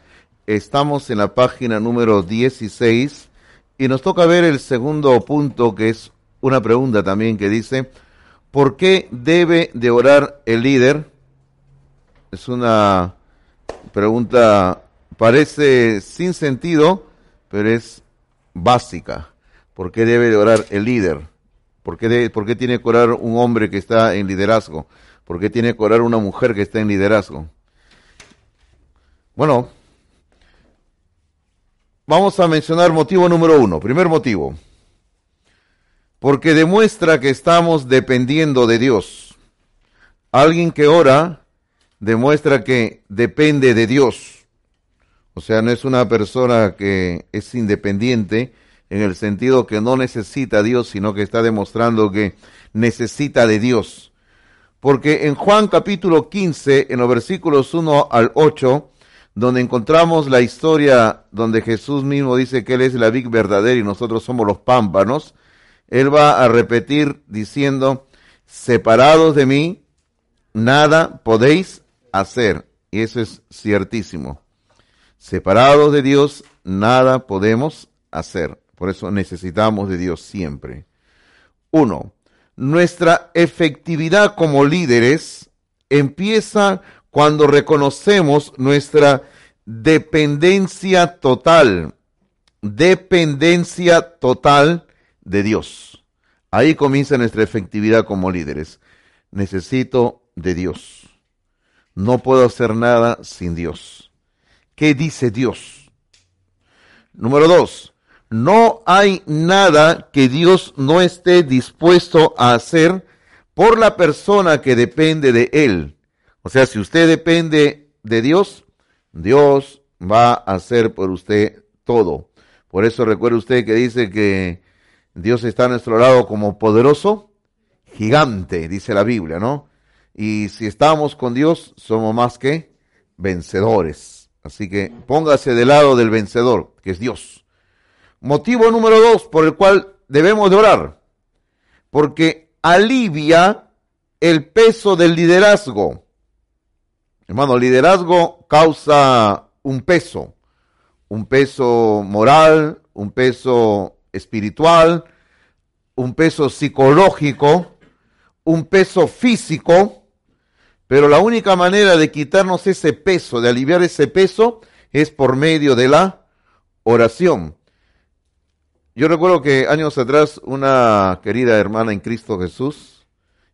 Estamos en la página número 16 y nos toca ver el segundo punto que es una pregunta también que dice, ¿por qué debe de orar el líder? Es una pregunta, parece sin sentido, pero es básica. ¿Por qué debe de orar el líder? ¿Por qué, ¿Por qué tiene que orar un hombre que está en liderazgo? ¿Por qué tiene que orar una mujer que está en liderazgo? Bueno, Vamos a mencionar motivo número uno. Primer motivo. Porque demuestra que estamos dependiendo de Dios. Alguien que ora demuestra que depende de Dios. O sea, no es una persona que es independiente en el sentido que no necesita a Dios, sino que está demostrando que necesita de Dios. Porque en Juan capítulo 15, en los versículos 1 al 8, donde encontramos la historia donde Jesús mismo dice que Él es la vid verdadera y nosotros somos los pámpanos, Él va a repetir diciendo, separados de mí, nada podéis hacer. Y eso es ciertísimo. Separados de Dios, nada podemos hacer. Por eso necesitamos de Dios siempre. Uno, nuestra efectividad como líderes empieza cuando reconocemos nuestra dependencia total, dependencia total de Dios. Ahí comienza nuestra efectividad como líderes. Necesito de Dios. No puedo hacer nada sin Dios. ¿Qué dice Dios? Número dos, no hay nada que Dios no esté dispuesto a hacer por la persona que depende de Él. O sea, si usted depende de Dios, Dios va a hacer por usted todo. Por eso recuerde usted que dice que Dios está a nuestro lado como poderoso gigante, dice la Biblia, ¿no? Y si estamos con Dios, somos más que vencedores. Así que póngase del lado del vencedor, que es Dios. Motivo número dos por el cual debemos de orar. Porque alivia el peso del liderazgo. Hermano, liderazgo causa un peso, un peso moral, un peso espiritual, un peso psicológico, un peso físico, pero la única manera de quitarnos ese peso, de aliviar ese peso, es por medio de la oración. Yo recuerdo que años atrás una querida hermana en Cristo Jesús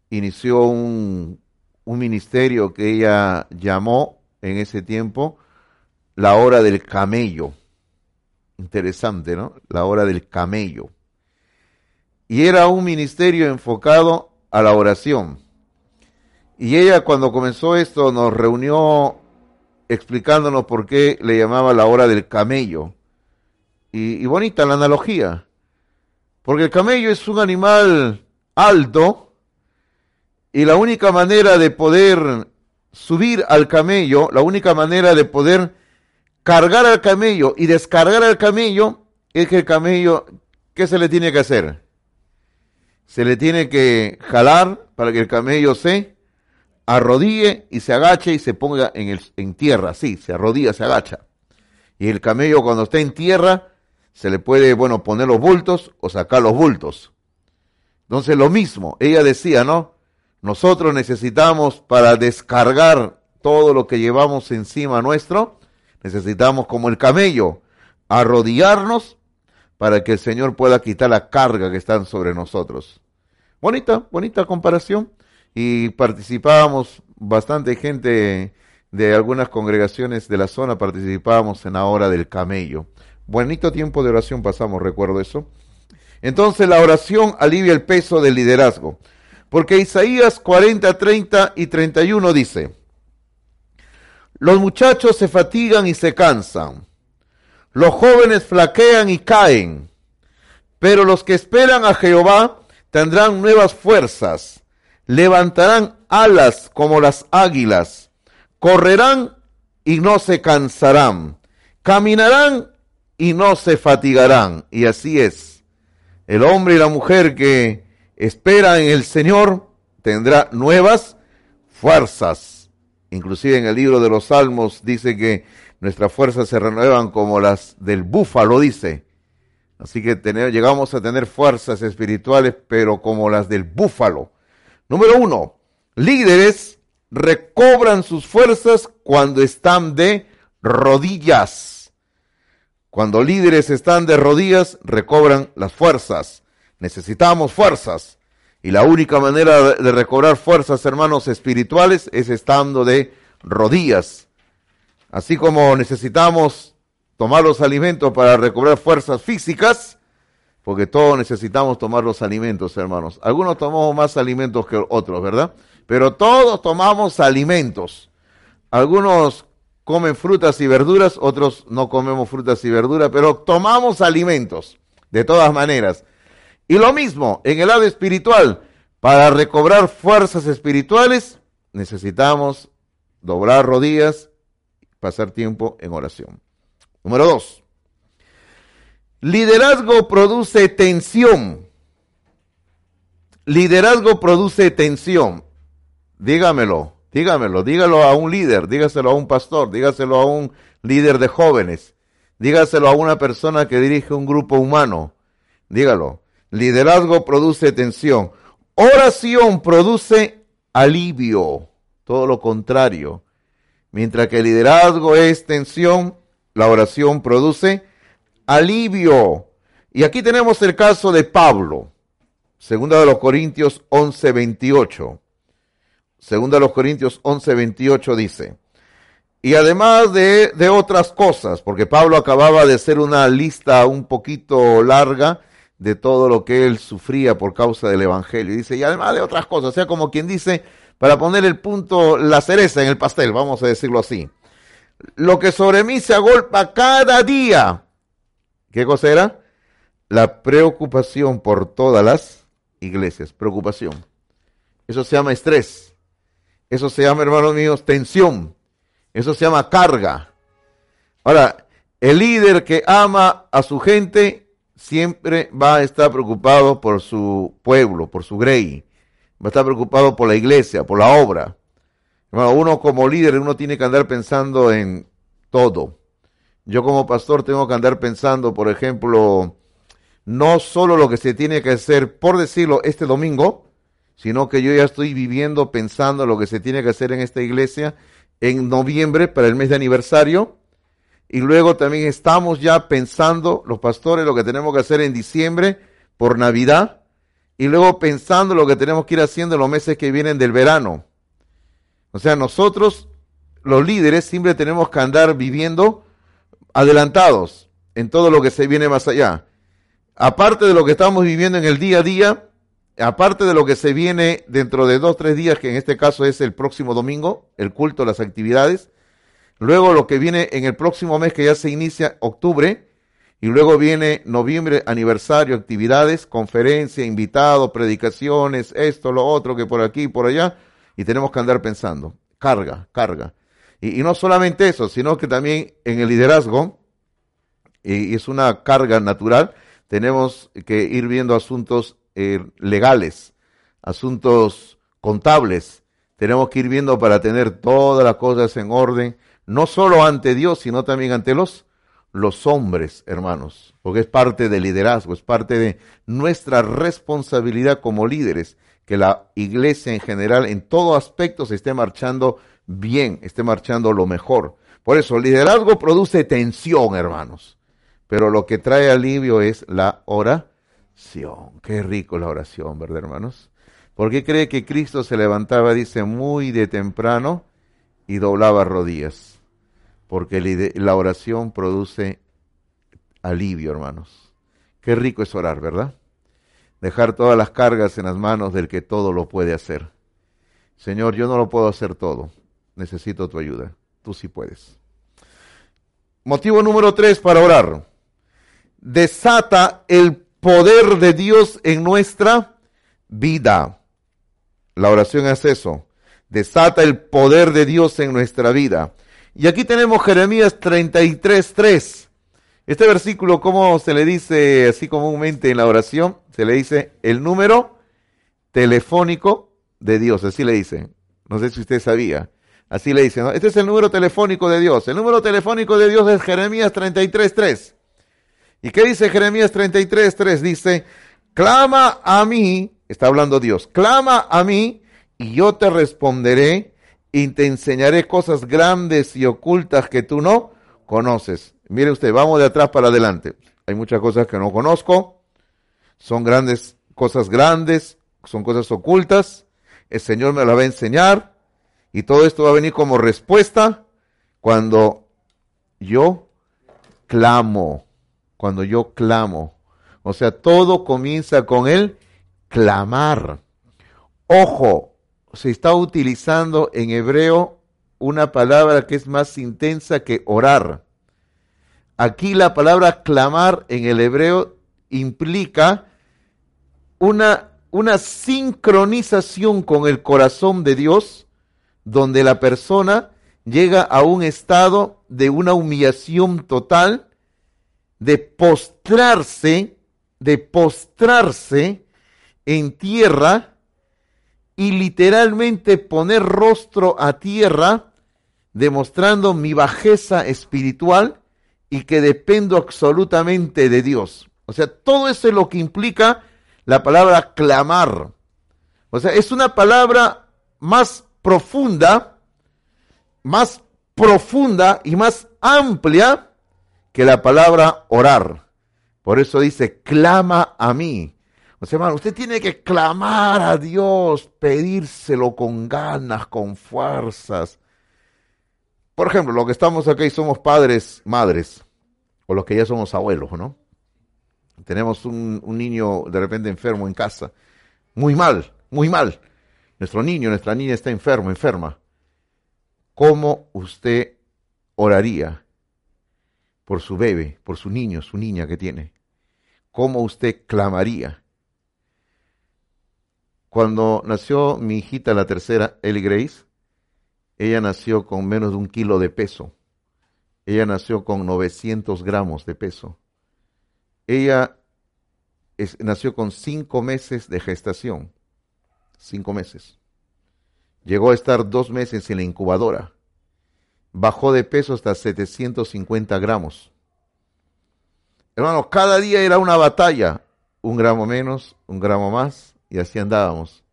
inició un, un ministerio que ella llamó en ese tiempo la hora del camello. Interesante, ¿no? La hora del camello. Y era un ministerio enfocado a la oración. Y ella cuando comenzó esto nos reunió explicándonos por qué le llamaba la hora del camello. Y, bonita la analogía. Porque el camello es un animal alto y la única manera de poder subir al camello, la única manera de poder cargar al camello y descargar al camello es que el camello, ¿qué se le tiene que hacer? Se le tiene que jalar para que el camello se arrodille y se agache y se ponga en, el, en tierra, sí, se arrodilla, se agacha. Y el camello cuando está en tierra, se le puede, bueno, poner los bultos o sacar los bultos. Entonces lo mismo, ella decía, ¿no? Nosotros necesitamos para descargar todo lo que llevamos encima nuestro, necesitamos como el camello, arrodillarnos para que el Señor pueda quitar la carga que están sobre nosotros. Bonita, bonita comparación. Y participábamos, bastante gente de algunas congregaciones de la zona participábamos en la hora del camello. Bonito tiempo de oración pasamos, recuerdo eso. Entonces la oración alivia el peso del liderazgo. Porque Isaías 40, 30 y 31 dice, los muchachos se fatigan y se cansan, los jóvenes flaquean y caen, pero los que esperan a Jehová tendrán nuevas fuerzas, levantarán alas como las águilas, correrán y no se cansarán, caminarán y no se fatigarán. Y así es. El hombre y la mujer que espera en el Señor tendrá nuevas fuerzas. Inclusive en el libro de los Salmos dice que nuestras fuerzas se renuevan como las del búfalo, dice. Así que llegamos a tener fuerzas espirituales, pero como las del búfalo. Número uno, líderes recobran sus fuerzas cuando están de rodillas. Cuando líderes están de rodillas, recobran las fuerzas. Necesitamos fuerzas. Y la única manera de recobrar fuerzas, hermanos espirituales, es estando de rodillas. Así como necesitamos tomar los alimentos para recobrar fuerzas físicas, porque todos necesitamos tomar los alimentos, hermanos. Algunos tomamos más alimentos que otros, ¿verdad? Pero todos tomamos alimentos. Algunos comen frutas y verduras, otros no comemos frutas y verduras, pero tomamos alimentos, de todas maneras. Y lo mismo, en el lado espiritual, para recobrar fuerzas espirituales, necesitamos doblar rodillas, pasar tiempo en oración. Número dos, Liderazgo produce tensión. Liderazgo produce tensión. Dígamelo, dígamelo, dígalo a un líder, dígaselo a un pastor, dígaselo a un líder de jóvenes, dígaselo a una persona que dirige un grupo humano. Dígalo. Liderazgo produce tensión. Oración produce alivio. Todo lo contrario. Mientras que el liderazgo es tensión, la oración produce alivio. Y aquí tenemos el caso de Pablo, segunda de los Corintios 11, 28. Segunda de los Corintios 11, 28 dice, y además de, de otras cosas, porque Pablo acababa de hacer una lista un poquito larga de todo lo que él sufría por causa del Evangelio. Dice, y además de otras cosas, o sea, como quien dice, para poner el punto, la cereza en el pastel, vamos a decirlo así. Lo que sobre mí se agolpa cada día, ¿Qué cosa era? La preocupación por todas las iglesias. Preocupación. Eso se llama estrés. Eso se llama, hermanos míos, tensión. Eso se llama carga. Ahora, el líder que ama a su gente siempre va a estar preocupado por su pueblo, por su grey. Va a estar preocupado por la iglesia, por la obra. Hermano, uno como líder, uno tiene que andar pensando en todo. Yo como pastor tengo que andar pensando, por ejemplo, no solo lo que se tiene que hacer, por decirlo, este domingo, sino que yo ya estoy viviendo, pensando lo que se tiene que hacer en esta iglesia en noviembre para el mes de aniversario. Y luego también estamos ya pensando, los pastores, lo que tenemos que hacer en diciembre por Navidad. Y luego pensando lo que tenemos que ir haciendo en los meses que vienen del verano. O sea, nosotros, los líderes, siempre tenemos que andar viviendo adelantados en todo lo que se viene más allá. Aparte de lo que estamos viviendo en el día a día, aparte de lo que se viene dentro de dos, tres días, que en este caso es el próximo domingo, el culto, las actividades, luego lo que viene en el próximo mes que ya se inicia octubre, y luego viene noviembre, aniversario, actividades, conferencia, invitados, predicaciones, esto, lo otro, que por aquí, por allá, y tenemos que andar pensando, carga, carga. Y, y no solamente eso, sino que también en el liderazgo, y es una carga natural, tenemos que ir viendo asuntos eh, legales, asuntos contables. Tenemos que ir viendo para tener todas las cosas en orden, no solo ante Dios, sino también ante los, los hombres, hermanos, porque es parte del liderazgo, es parte de nuestra responsabilidad como líderes, que la iglesia en general, en todo aspecto, se esté marchando bien, esté marchando lo mejor. Por eso, el liderazgo produce tensión, hermanos, pero lo que trae alivio es la oración Qué rico la oración, ¿verdad, hermanos? ¿Por qué cree que Cristo se levantaba, dice, muy de temprano y doblaba rodillas? Porque la oración produce alivio, hermanos. Qué rico es orar, ¿verdad? Dejar todas las cargas en las manos del que todo lo puede hacer. Señor, yo no lo puedo hacer todo. Necesito tu ayuda. Tú sí puedes. Motivo número tres para orar. Desata el poder de Dios en nuestra vida. La oración es eso. Desata el poder de Dios en nuestra vida. Y aquí tenemos Jeremías 33.3. Este versículo, ¿cómo se le dice así comúnmente en la oración? Se le dice el número telefónico de Dios. Así le dicen. No sé si usted sabía. Así le dicen. Este es el número telefónico de Dios. El número telefónico de Dios es Jeremías 33.3. ¿Y qué dice Jeremías 33, 3? Dice, clama a mí, está hablando Dios, clama a mí y yo te responderé y te enseñaré cosas grandes y ocultas que tú no conoces. Mire usted, vamos de atrás para adelante. Hay muchas cosas que no conozco, son grandes, cosas grandes, son cosas ocultas. El Señor me las va a enseñar y todo esto va a venir como respuesta cuando yo clamo cuando yo clamo. O sea, todo comienza con el clamar. Ojo, se está utilizando en hebreo una palabra que es más intensa que orar. Aquí la palabra clamar en el hebreo implica una, una sincronización con el corazón de Dios, donde la persona llega a un estado de una humillación total de postrarse, de postrarse en tierra y literalmente poner rostro a tierra, demostrando mi bajeza espiritual y que dependo absolutamente de Dios. O sea, todo eso es lo que implica la palabra clamar. O sea, es una palabra más profunda, más profunda y más amplia que la palabra orar. Por eso dice, clama a mí. O sea, hermano, usted tiene que clamar a Dios, pedírselo con ganas, con fuerzas. Por ejemplo, los que estamos aquí somos padres, madres, o los que ya somos abuelos, ¿no? Tenemos un, un niño de repente enfermo en casa. Muy mal, muy mal. Nuestro niño, nuestra niña está enfermo, enferma. ¿Cómo usted oraría? Por su bebé, por su niño, su niña que tiene? ¿Cómo usted clamaría? Cuando nació mi hijita, la tercera, Ellie Grace, ella nació con menos de un kilo de peso. Ella nació con 900 gramos de peso. Ella nació con cinco meses de gestación. Cinco meses. Llegó a estar dos meses en la incubadora bajó de peso hasta 750 gramos. Hermanos, cada día era una batalla, un gramo menos, un gramo más, y así andábamos.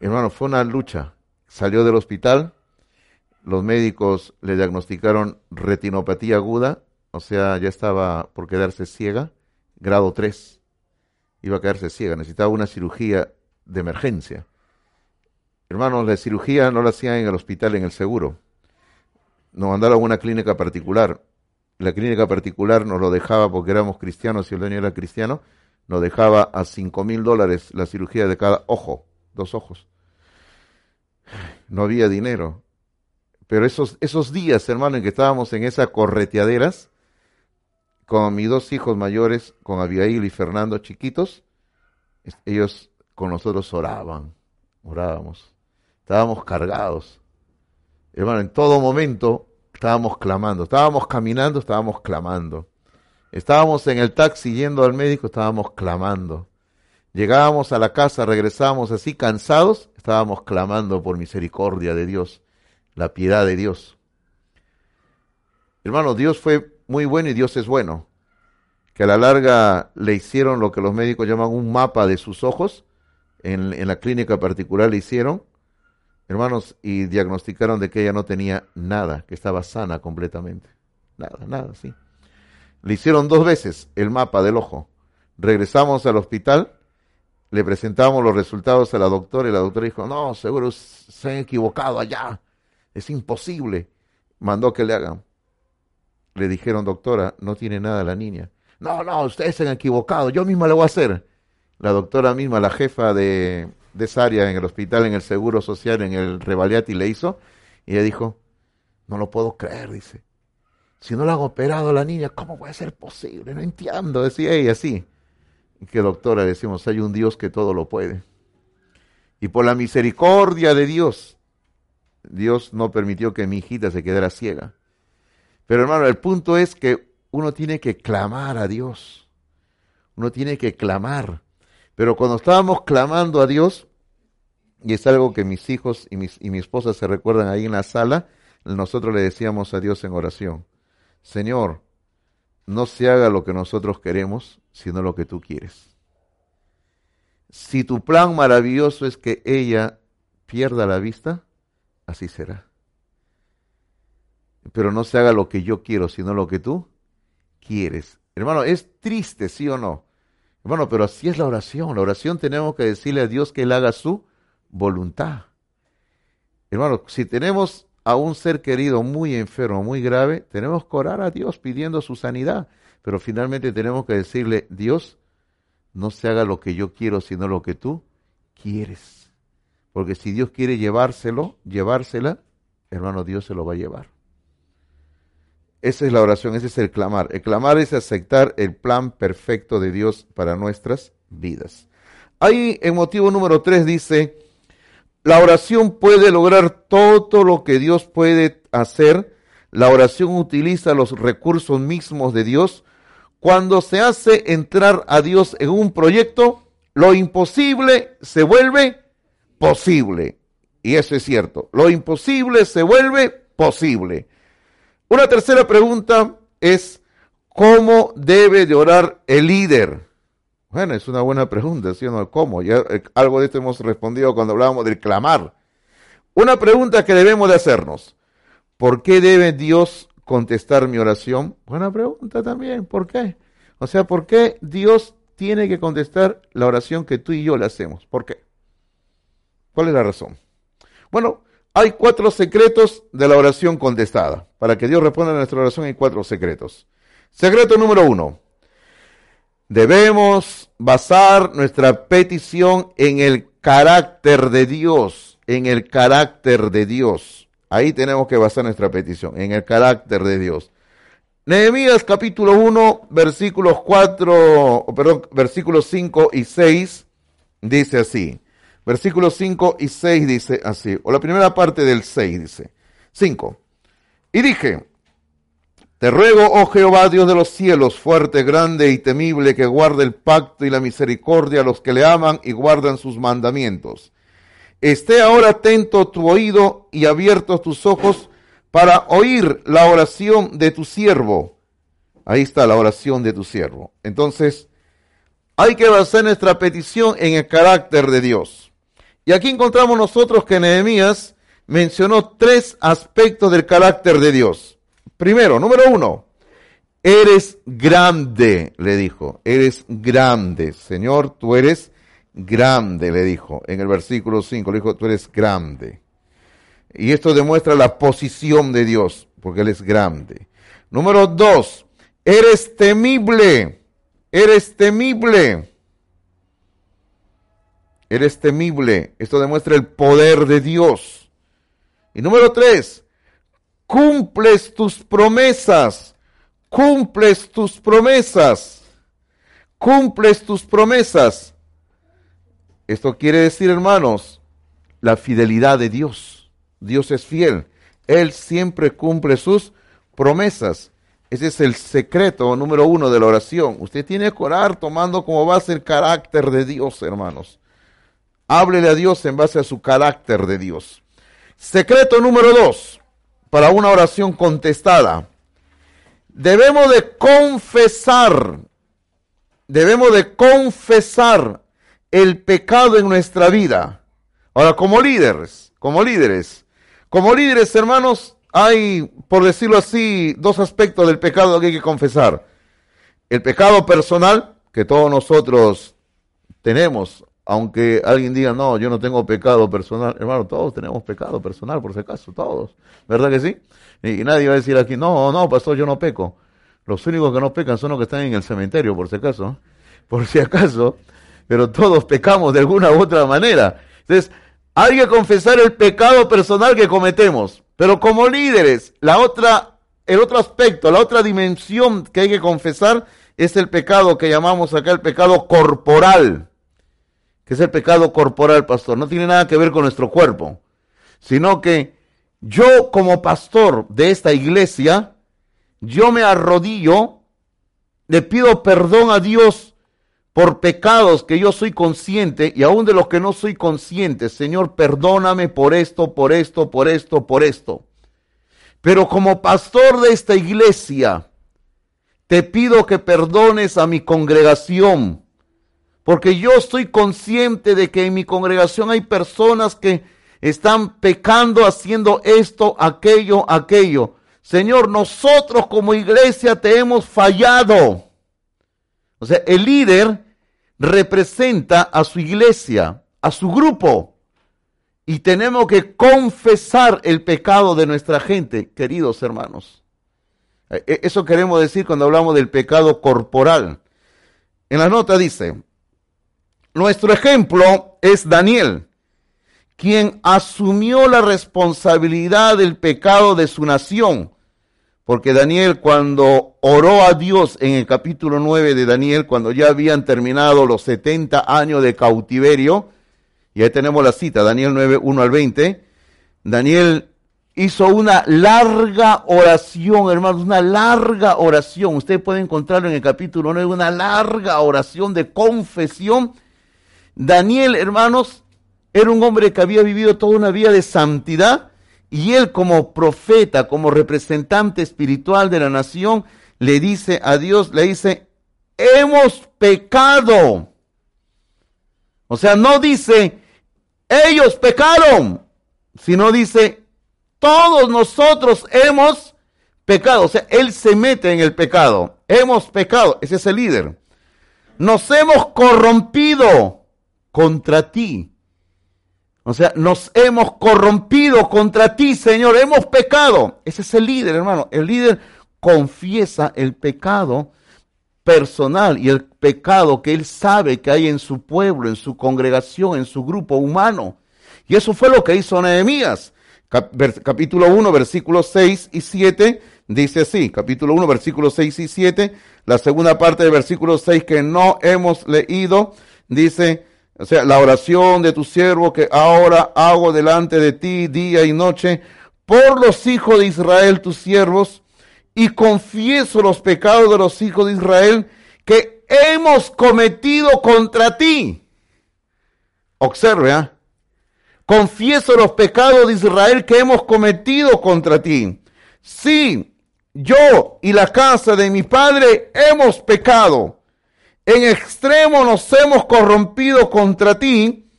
Hermano, fue una lucha. Salió del hospital, los médicos le diagnosticaron retinopatía aguda, o sea, ya estaba por quedarse ciega, grado 3. Iba a quedarse ciega, necesitaba una cirugía de emergencia. Hermanos, la cirugía no la hacían en el hospital, en el seguro. Nos mandaron a una clínica particular. La clínica particular nos lo dejaba porque éramos cristianos y el dueño era cristiano. Nos dejaba a cinco mil dólares la cirugía de cada ojo, dos ojos. No había dinero. Pero esos, esos días, hermano, en que estábamos en esas correteaderas, con mis dos hijos mayores, con Abigail y Fernando chiquitos, ellos con nosotros oraban, orábamos. Estábamos cargados. Hermano, en todo momento estábamos clamando. Estábamos caminando, estábamos clamando. Estábamos en el taxi yendo al médico, estábamos clamando. Llegábamos a la casa, regresábamos así cansados, estábamos clamando por misericordia de Dios, la piedad de Dios. Hermano, Dios fue muy bueno y Dios es bueno. Que a la larga le hicieron lo que los médicos llaman un mapa de sus ojos, en, en la clínica particular le hicieron, hermanos, y diagnosticaron de que ella no tenía nada, que estaba sana completamente. Nada, nada, sí. Le hicieron dos veces el mapa del ojo. Regresamos al hospital, le presentamos los resultados a la doctora y la doctora dijo, no, seguro se han equivocado allá, es imposible. Mandó que le hagan. Le dijeron, doctora, no tiene nada la niña. No, no, ustedes se han equivocado, yo misma le voy a hacer. La doctora misma, la jefa de, de esa área en el hospital, en el Seguro Social, en el Revaliati le hizo, y ella dijo, no lo puedo creer, dice. Si no lo han operado a la niña, ¿cómo puede ser posible? No entiendo, decía ella así. Y que doctora, decimos, hay un Dios que todo lo puede. Y por la misericordia de Dios, Dios no permitió que mi hijita se quedara ciega. Pero hermano, el punto es que uno tiene que clamar a Dios. Uno tiene que clamar. Pero cuando estábamos clamando a Dios, y es algo que mis hijos y, mis, y mi esposa se recuerdan ahí en la sala, nosotros le decíamos a Dios en oración, Señor, no se haga lo que nosotros queremos, sino lo que tú quieres. Si tu plan maravilloso es que ella pierda la vista, así será. Pero no se haga lo que yo quiero, sino lo que tú quieres. Hermano, es triste, sí o no, bueno, pero así es la oración. La oración tenemos que decirle a Dios que Él haga su voluntad. Hermano, si tenemos a un ser querido muy enfermo, muy grave, tenemos que orar a Dios pidiendo su sanidad. Pero finalmente tenemos que decirle, Dios, no se haga lo que yo quiero, sino lo que tú quieres. Porque si Dios quiere llevárselo, llevársela, hermano, Dios se lo va a llevar. Esa es la oración, ese es el clamar. El clamar es aceptar el plan perfecto de Dios para nuestras vidas. Ahí en motivo número 3 dice, la oración puede lograr todo lo que Dios puede hacer. La oración utiliza los recursos mismos de Dios. Cuando se hace entrar a Dios en un proyecto, lo imposible se vuelve posible. Y eso es cierto. Lo imposible se vuelve posible. Una tercera pregunta es, ¿cómo debe de orar el líder? Bueno, es una buena pregunta, ¿sí o no? ¿Cómo? Ya eh, algo de esto hemos respondido cuando hablábamos del clamar. Una pregunta que debemos de hacernos. ¿Por qué debe Dios contestar mi oración? Buena pregunta también. ¿Por qué? O sea, ¿por qué Dios tiene que contestar la oración que tú y yo le hacemos? ¿Por qué? ¿Cuál es la razón? Bueno, hay cuatro secretos de la oración contestada. Para que Dios responda a nuestra oración hay cuatro secretos. Secreto número uno. Debemos basar nuestra petición en el carácter de Dios, en el carácter de Dios. Ahí tenemos que basar nuestra petición, en el carácter de Dios. Nehemías capítulo 1, versículos 4, perdón, versículos 5 y 6 dice así. Versículos 5 y 6 dice así, o la primera parte del 6 dice, 5. Y dije, te ruego, oh Jehová, Dios de los cielos, fuerte, grande y temible, que guarde el pacto y la misericordia a los que le aman y guardan sus mandamientos. Esté ahora atento tu oído y abiertos tus ojos para oír la oración de tu siervo. Ahí está la oración de tu siervo. Entonces, hay que basar nuestra petición en el carácter de Dios. Y aquí encontramos nosotros que Nehemías mencionó tres aspectos del carácter de Dios. Primero, número uno, eres grande, le dijo, eres grande. Señor, tú eres grande, le dijo. En el versículo 5 le dijo, tú eres grande. Y esto demuestra la posición de Dios, porque Él es grande. Número dos, eres temible, eres temible. Eres temible. Esto demuestra el poder de Dios. Y número tres, cumples tus promesas, cumples tus promesas, cumples tus promesas. Esto quiere decir, hermanos, la fidelidad de Dios. Dios es fiel. Él siempre cumple sus promesas. Ese es el secreto número uno de la oración. Usted tiene que orar tomando como base el carácter de Dios, hermanos. Háblele a Dios en base a su carácter de Dios. Secreto número dos, para una oración contestada. Debemos de confesar, debemos de confesar el pecado en nuestra vida. Ahora, como líderes, como líderes, como líderes, hermanos, hay, por decirlo así, dos aspectos del pecado que hay que confesar. El pecado personal, que todos nosotros tenemos, aunque alguien diga, no, yo no tengo pecado personal, hermano, todos tenemos pecado personal, por si acaso, todos, ¿verdad que sí? Y, nadie va a decir aquí, no, no, pastor, yo no peco. Los únicos que no pecan son los que están en el cementerio, por si acaso, por si acaso, pero todos pecamos de alguna u otra manera. Entonces, hay que confesar el pecado personal que cometemos. Pero como líderes, la otra, el otro aspecto, la otra dimensión que hay que confesar es el pecado que llamamos acá el pecado corporal, que es el pecado corporal, pastor. No tiene nada que ver con nuestro cuerpo, sino que yo como pastor de esta iglesia, yo me arrodillo, le pido perdón a Dios por pecados que yo soy consciente y aún de los que no soy consciente. Señor, perdóname por esto, por esto, por esto, por esto. Pero como pastor de esta iglesia, te pido que perdones a mi congregación, porque yo estoy consciente de que en mi congregación hay personas que están pecando haciendo esto, aquello, aquello. Señor, nosotros como iglesia te hemos fallado. O sea, el líder representa a su iglesia, a su grupo. Y tenemos que confesar el pecado de nuestra gente, queridos hermanos. E, e, eso queremos decir cuando hablamos del pecado corporal. En la nota dice, nuestro ejemplo es Daniel, quien asumió la responsabilidad del pecado de su nación porque Daniel cuando oró a Dios en el capítulo 9 de Daniel, cuando ya habían terminado los 70 años de cautiverio, y ahí tenemos la cita, Daniel 9, 1 al 20, Daniel hizo una larga oración, hermanos, una larga oración. Ustedes pueden encontrarlo en el capítulo 9, una larga oración de confesión. Daniel, hermanos, era un hombre que había vivido toda una vida de santidad y él como profeta, como representante espiritual de la nación, le dice a Dios, le dice, hemos pecado. O sea, no dice, ellos pecaron, sino dice, todos nosotros hemos pecado. O sea, él se mete en el pecado. Hemos pecado. Ese es el líder. Nos hemos corrompido contra ti. O sea, nos hemos corrompido contra ti, Señor, hemos pecado. Ese es el líder, hermano. El líder confiesa el pecado personal y el pecado que él sabe que hay en su pueblo, en su congregación, en su grupo humano. Y eso fue lo que hizo Nehemías. Capítulo 1, versículos 6 y 7 dice así, capítulo 1, versículos 6 y 7, la segunda parte del versículo 6 que no hemos leído, dice, o sea, la oración de tu siervo que ahora hago delante de ti día y noche por los hijos de Israel, tus siervos, y confieso los pecados de los hijos de Israel que hemos cometido contra ti. Observe, ¿ah? Confieso los pecados de Israel que hemos cometido contra ti. Sí, yo y la casa de mi padre hemos pecado en extremo nos hemos corrompido contra ti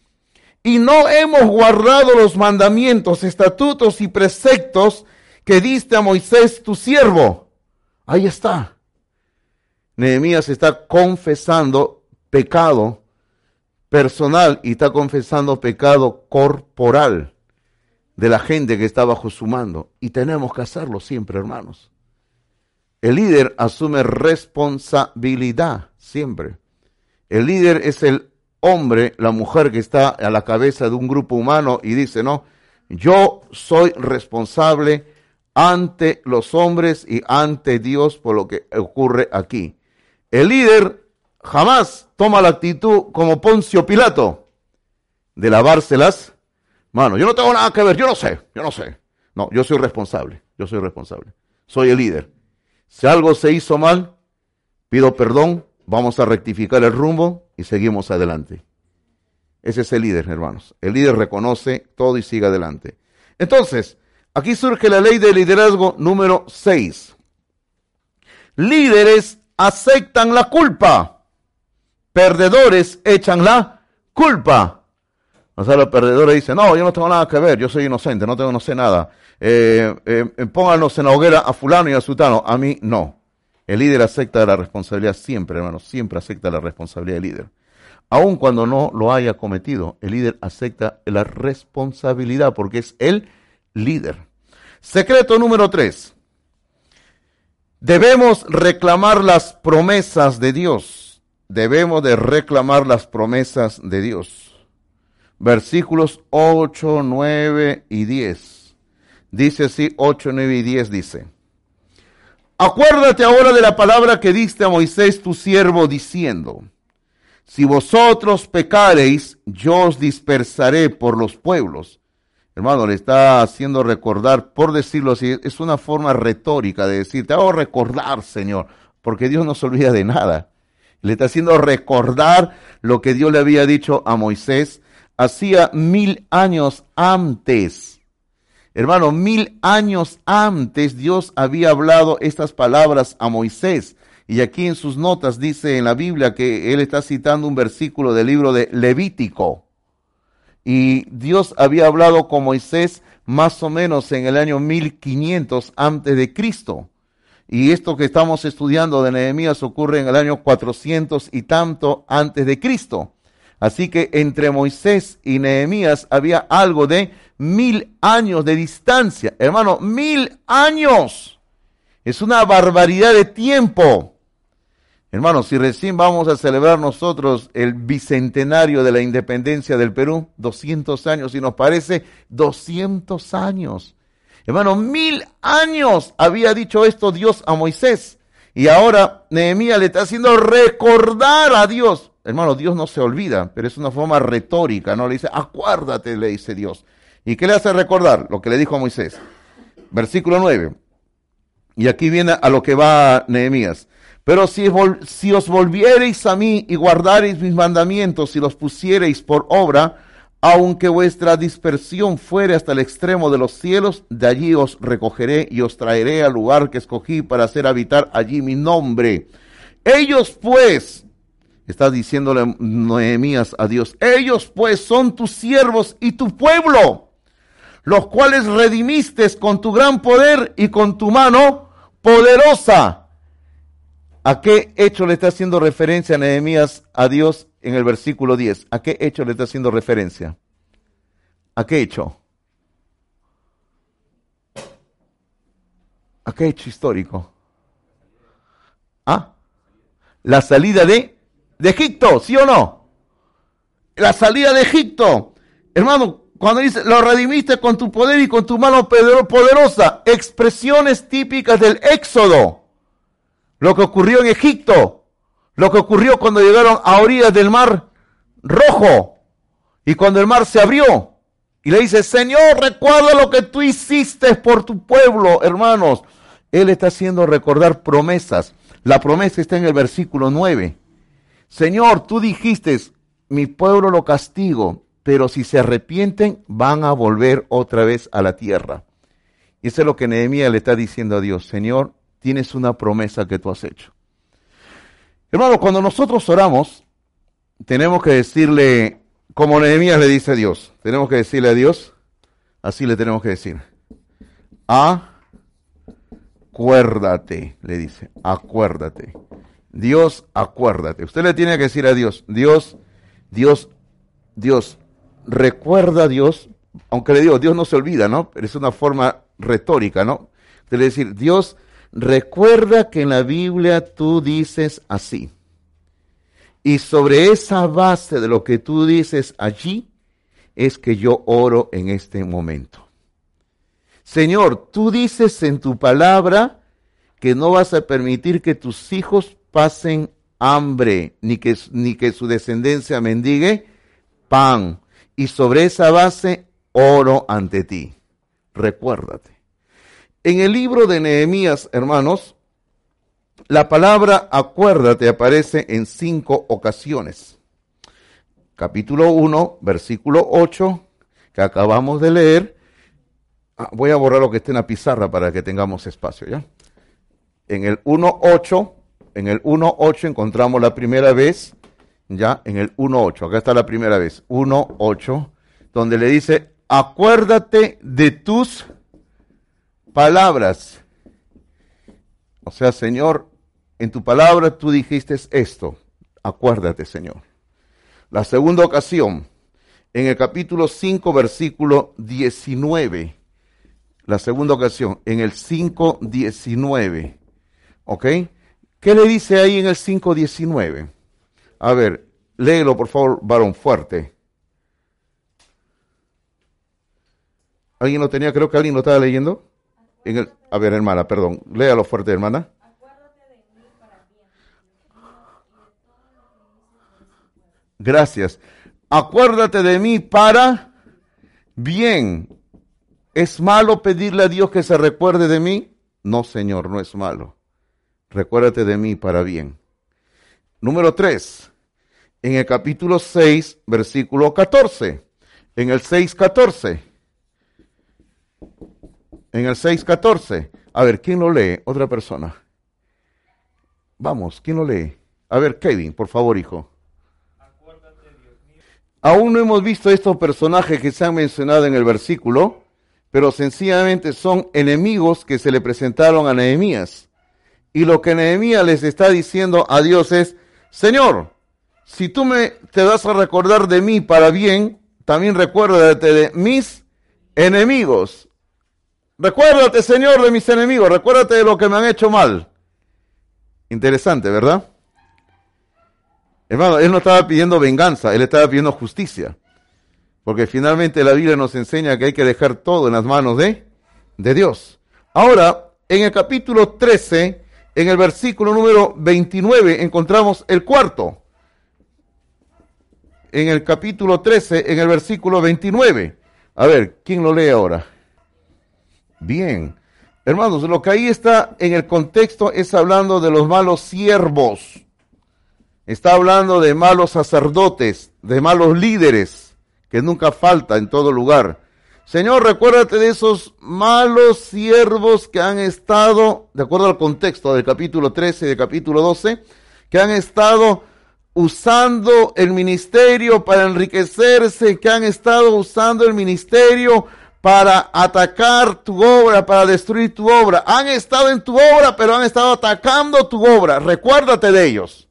y no hemos guardado los mandamientos, estatutos y preceptos que diste a Moisés tu siervo. Ahí está. Nehemías está confesando pecado personal y está confesando pecado corporal de la gente que está bajo su mando. Y tenemos que hacerlo siempre, hermanos. El líder asume responsabilidad siempre. El líder es el hombre, la mujer que está a la cabeza de un grupo humano y dice, no, yo soy responsable ante los hombres y ante Dios por lo que ocurre aquí. El líder jamás toma la actitud como Poncio Pilato de lavárselas manos. Yo no tengo nada que ver, yo no sé, yo no sé. No, yo soy responsable, yo soy responsable. Soy el líder. Si algo se hizo mal, pido perdón, vamos a rectificar el rumbo y seguimos adelante. Ese es el líder, hermanos. El líder reconoce todo y sigue adelante. Entonces, aquí surge la ley de liderazgo número 6. Líderes aceptan la culpa. Perdedores echan la culpa. O sea, los perdedores dicen, no, yo no tengo nada que ver, yo soy inocente, no tengo, no sé nada. Eh, eh, pónganos en la hoguera a fulano y a sutano. A mí no. El líder acepta la responsabilidad siempre, hermano, siempre acepta la responsabilidad del líder. Aun cuando no lo haya cometido, el líder acepta la responsabilidad porque es el líder. Secreto número tres. Debemos reclamar las promesas de Dios. Debemos de reclamar las promesas de Dios. Versículos 8, 9 y 10. Dice así, 8, 9 y 10 dice. Acuérdate ahora de la palabra que diste a Moisés tu siervo diciendo, si vosotros pecareis, yo os dispersaré por los pueblos. Hermano, le está haciendo recordar, por decirlo así, es una forma retórica de decir, te hago recordar, Señor, porque Dios no se olvida de nada. Le está haciendo recordar lo que Dios le había dicho a Moisés hacía mil años antes Hermano, mil años antes Dios había hablado estas palabras a Moisés. Y aquí en sus notas dice en la Biblia que él está citando un versículo del libro de Levítico. Y Dios había hablado con Moisés más o menos en el año 1500 antes de Cristo. Y esto que estamos estudiando de Nehemías ocurre en el año 400 y tanto antes de Cristo. Así que entre Moisés y Nehemías había algo de mil años de distancia. Hermano, mil años. Es una barbaridad de tiempo. Hermano, si recién vamos a celebrar nosotros el bicentenario de la independencia del Perú, 200 años, y nos parece 200 años. Hermano, mil años había dicho esto Dios a Moisés. Y ahora Nehemías le está haciendo recordar a Dios. Hermano, Dios no se olvida, pero es una forma retórica, ¿no? Le dice, acuérdate, le dice Dios. ¿Y qué le hace recordar? Lo que le dijo a Moisés. Versículo 9. Y aquí viene a lo que va Nehemías. Pero si, si os volviereis a mí y guardareis mis mandamientos y los pusiereis por obra, aunque vuestra dispersión fuere hasta el extremo de los cielos, de allí os recogeré y os traeré al lugar que escogí para hacer habitar allí mi nombre. Ellos pues, está diciéndole Nehemías a Dios, ellos pues son tus siervos y tu pueblo los cuales redimiste con tu gran poder y con tu mano poderosa. ¿A qué hecho le está haciendo referencia Nehemías a Dios en el versículo 10? ¿A qué hecho le está haciendo referencia? ¿A qué hecho? ¿A qué hecho histórico? ¿Ah? La salida de, de Egipto, ¿sí o no? La salida de Egipto. Hermano, cuando dice, lo redimiste con tu poder y con tu mano poderosa, expresiones típicas del éxodo. Lo que ocurrió en Egipto, lo que ocurrió cuando llegaron a orillas del mar rojo y cuando el mar se abrió. Y le dice, Señor, recuerda lo que tú hiciste por tu pueblo, hermanos. Él está haciendo recordar promesas. La promesa está en el versículo 9. Señor, tú dijiste, mi pueblo lo castigo, pero si se arrepienten van a volver otra vez a la tierra. Y eso es lo que Nehemías le está diciendo a Dios, Señor, tienes una promesa que tú has hecho. Hermano, cuando nosotros oramos, tenemos que decirle como Nehemías le dice a Dios, tenemos que decirle a Dios, así le tenemos que decir. Acuérdate, le dice, acuérdate. Dios, acuérdate. Usted le tiene que decir a Dios, Dios, Dios, Dios, recuerda a Dios, aunque le digo, Dios no se olvida, ¿no? Pero es una forma retórica, ¿no? De decir, Dios, recuerda que en la Biblia tú dices así. Y sobre esa base de lo que tú dices allí, es que yo oro en este momento. Señor, tú dices en tu palabra que no vas a permitir que tus hijos pasen hambre, ni que, ni que su descendencia mendigue pan. Y sobre esa base oro ante ti. Recuérdate. En el libro de Nehemías, hermanos, la palabra acuérdate aparece en cinco ocasiones. Capítulo 1, versículo 8, que acabamos de leer. Ah, voy a borrar lo que esté en la pizarra para que tengamos espacio, ¿ya? En el 1.8, en el 1.8 encontramos la primera vez, ya, en el 1.8, acá está la primera vez, 1.8, donde le dice, acuérdate de tus palabras. O sea, Señor, en tu palabra tú dijiste esto. Acuérdate, Señor. La segunda ocasión, en el capítulo 5, versículo 19. La segunda ocasión, en el 5, 19. ¿Ok? ¿Qué le dice ahí en el 5, 19? A ver, léelo por favor, varón fuerte. ¿Alguien lo tenía? Creo que alguien lo estaba leyendo. En el, a ver, hermana, perdón. Léalo fuerte, hermana. Gracias. Acuérdate de mí para bien. ¿Es malo pedirle a Dios que se recuerde de mí? No, Señor, no es malo. Recuérdate de mí para bien. Número 3. En el capítulo 6, versículo 14. En el 6, 14. En el 6, 14. A ver, ¿quién lo lee? Otra persona. Vamos, ¿quién lo lee? A ver, Kevin, por favor, hijo. Aún no hemos visto estos personajes que se han mencionado en el versículo, pero sencillamente son enemigos que se le presentaron a Nehemías. Y lo que Nehemías les está diciendo a Dios es, Señor, si tú me te vas a recordar de mí para bien, también recuérdate de mis enemigos. Recuérdate, Señor, de mis enemigos, recuérdate de lo que me han hecho mal. Interesante, ¿verdad? Hermano, él no estaba pidiendo venganza, él estaba pidiendo justicia. Porque finalmente la Biblia nos enseña que hay que dejar todo en las manos de, de Dios. Ahora, en el capítulo 13, en el versículo número 29, encontramos el cuarto. En el capítulo 13, en el versículo 29. A ver, ¿quién lo lee ahora? Bien. Hermanos, lo que ahí está en el contexto es hablando de los malos siervos. Está hablando de malos sacerdotes, de malos líderes, que nunca falta en todo lugar. Señor, recuérdate de esos malos siervos que han estado, de acuerdo al contexto del capítulo 13 y del capítulo 12, que han estado usando el ministerio para enriquecerse, que han estado usando el ministerio para atacar tu obra, para destruir tu obra. Han estado en tu obra, pero han estado atacando tu obra. Recuérdate de ellos.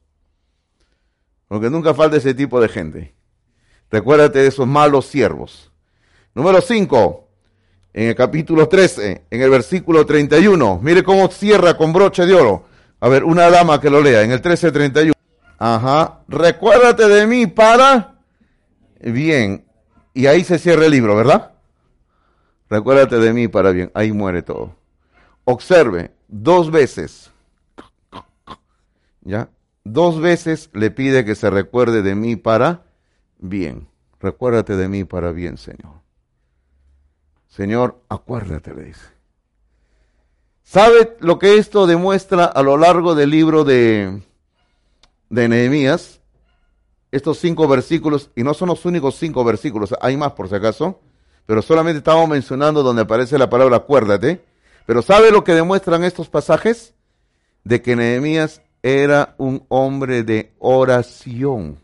Porque nunca falta ese tipo de gente. Recuérdate de esos malos siervos. Número 5, en el capítulo 13, en el versículo 31. Mire cómo cierra con broche de oro. A ver, una dama que lo lea, en el 13:31. Ajá. Recuérdate de mí para bien. Y ahí se cierra el libro, ¿verdad? Recuérdate de mí para bien. Ahí muere todo. Observe, dos veces. ¿Ya? Dos veces le pide que se recuerde de mí para bien. Recuérdate de mí para bien, Señor. Señor, acuérdate, le dice. ¿Sabe lo que esto demuestra a lo largo del libro de, de Nehemías? Estos cinco versículos, y no son los únicos cinco versículos, hay más por si acaso, pero solamente estamos mencionando donde aparece la palabra acuérdate. Pero ¿sabe lo que demuestran estos pasajes? De que Nehemías era un hombre de oración.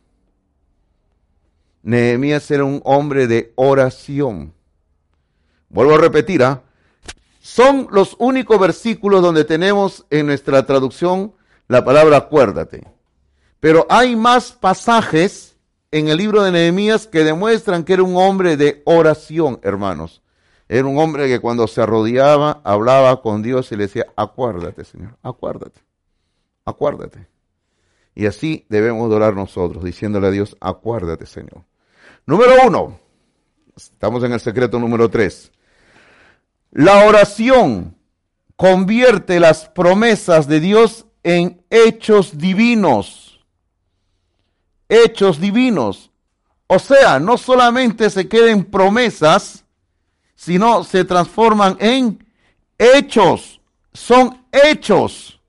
Nehemías era un hombre de oración. Vuelvo a repetir, ¿ah? son los únicos versículos donde tenemos en nuestra traducción la palabra acuérdate. Pero hay más pasajes en el libro de Nehemías que demuestran que era un hombre de oración, hermanos. Era un hombre que cuando se arrodillaba, hablaba con Dios y le decía, acuérdate, Señor, acuérdate, acuérdate. Y así debemos orar nosotros, diciéndole a Dios, acuérdate, Señor. Número uno, estamos en el secreto número tres. La oración convierte las promesas de Dios en hechos divinos. Hechos divinos. O sea, no solamente se queden promesas, sino se transforman en hechos. Son hechos.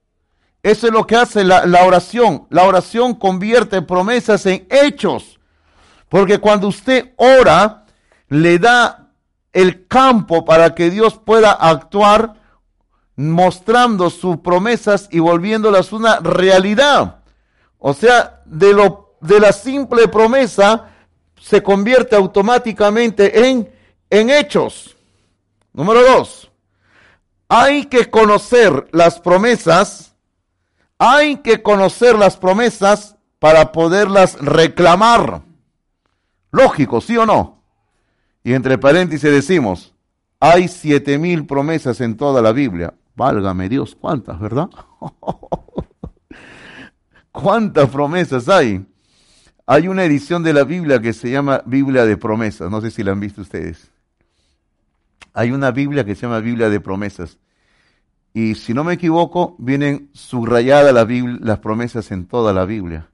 Eso es lo que hace la, la, oración. La oración convierte promesas en hechos. Porque cuando usted ora, le da el campo para que Dios pueda actuar mostrando sus promesas y volviéndolas una realidad. O sea, de, lo, de la simple promesa se convierte automáticamente en, en hechos. Número dos, hay que conocer las promesas, hay que conocer las promesas para poderlas reclamar. Lógico, ¿sí o no? Y entre paréntesis decimos, hay siete mil promesas en toda la Biblia. Válgame Dios, ¿cuántas, verdad? ¿Cuántas promesas hay? Hay una edición de la Biblia que se llama Biblia de promesas. No sé si la han visto ustedes. Hay una Biblia que se llama Biblia de promesas. Y si no me equivoco, vienen subrayadas las, las promesas en toda la Biblia.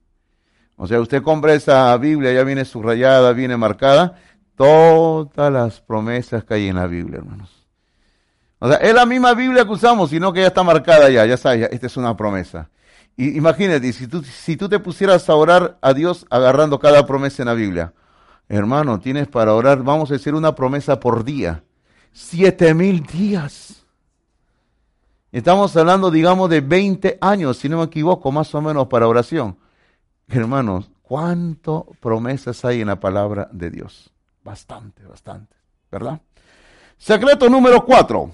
O sea, usted compra esa Biblia, ya viene subrayada, viene marcada, todas las promesas que hay en la Biblia, hermanos. O sea, es la misma Biblia que usamos, sino que ya está marcada ya, ya sabes, esta es una promesa. Y imagínate, si tú, si tú te pusieras a orar a Dios agarrando cada promesa en la Biblia, hermano, tienes para orar, vamos a decir, una promesa por día. Siete mil días. Estamos hablando, digamos, de 20 años, si no me equivoco, más o menos para oración. Hermanos, ¿cuánto promesas hay en la palabra de Dios? Bastante, bastante, ¿verdad? Secreto número cuatro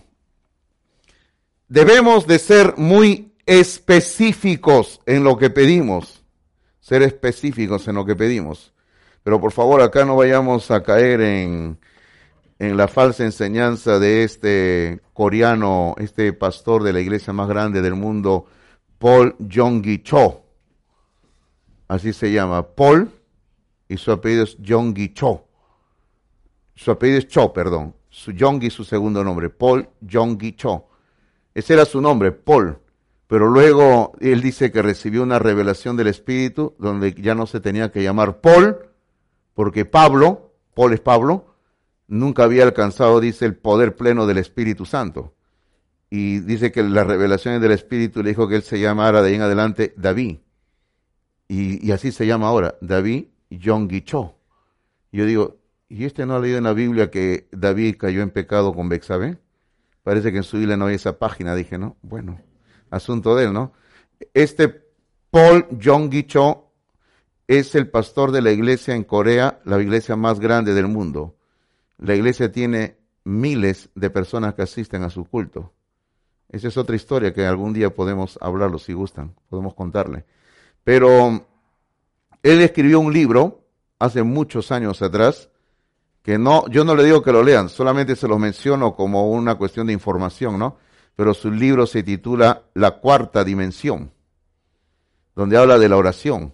debemos de ser muy específicos en lo que pedimos, ser específicos en lo que pedimos. Pero por favor, acá no vayamos a caer en, en la falsa enseñanza de este coreano, este pastor de la iglesia más grande del mundo, Paul Jong Cho. Así se llama, Paul, y su apellido es Jong Cho. Su apellido es Cho, perdón. Su Jong su segundo nombre, Paul Jong Cho ese era su nombre, Paul. Pero luego él dice que recibió una revelación del Espíritu donde ya no se tenía que llamar Paul, porque Pablo, Paul es Pablo, nunca había alcanzado, dice, el poder pleno del Espíritu Santo. Y dice que las revelaciones del Espíritu le dijo que él se llamara de ahí en adelante David. Y, así se llama ahora, David Yongicho. Yo digo, ¿y este no ha leído en la Biblia que David cayó en pecado con Bexabé? Parece que en su Biblia no hay esa página. Dije, no, bueno, asunto de él, ¿no? Este Paul Jong Cho es el pastor de la iglesia en Corea, la iglesia más grande del mundo. La iglesia tiene miles de personas que asisten a su culto. Esa es otra historia que algún día podemos hablarlo si gustan, podemos contarle. Pero él escribió un libro hace muchos años atrás que no, yo no le digo que lo lean, solamente se lo menciono como una cuestión de información, ¿no? Pero su libro se titula La cuarta dimensión, donde habla de la oración.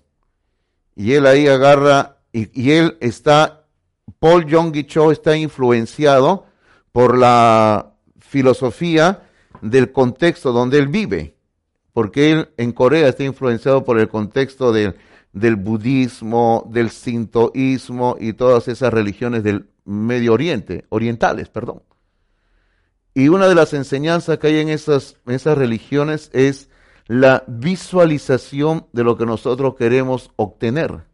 Y él ahí agarra, y, él está, Paul Yong Cho está influenciado por la filosofía del contexto donde él vive, porque él en Corea está influenciado por el contexto del del budismo, del sintoísmo y todas esas religiones del Medio Oriente, orientales, perdón. Y una de las enseñanzas que hay en esas, esas religiones es la visualización de lo que nosotros queremos obtener.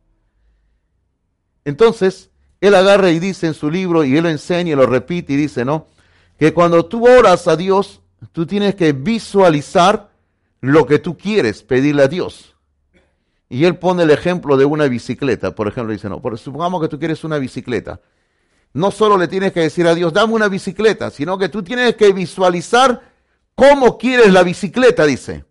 Entonces, él agarra y dice en su libro, y él lo enseña y lo repite y dice, ¿no? Que cuando tú oras a Dios, tú tienes que visualizar lo que tú quieres pedirle a Dios. Y él pone el ejemplo de una bicicleta. Por ejemplo, dice, no, supongamos que tú quieres una bicicleta. No solo le tienes que decir a Dios, dame una bicicleta, sino que tú tienes que visualizar cómo quieres la bicicleta, dice.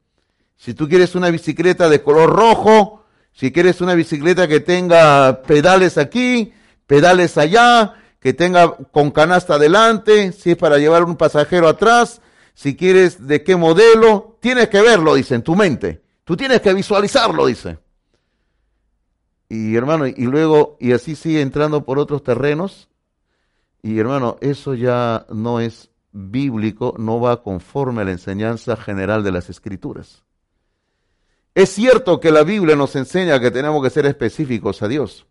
Si tú quieres una bicicleta de color rojo, si quieres una bicicleta que tenga pedales aquí, pedales allá, que tenga con canasta adelante, si es para llevar un pasajero atrás, si quieres de qué modelo, tienes que verlo, dice, en tu mente. Tú tienes que visualizarlo, dice. Y hermano, y luego, y así sigue entrando por otros terrenos. Y hermano, eso ya no es bíblico, no va conforme a la enseñanza general de las escrituras. Es cierto que la Biblia nos enseña que tenemos que ser específicos a Dios.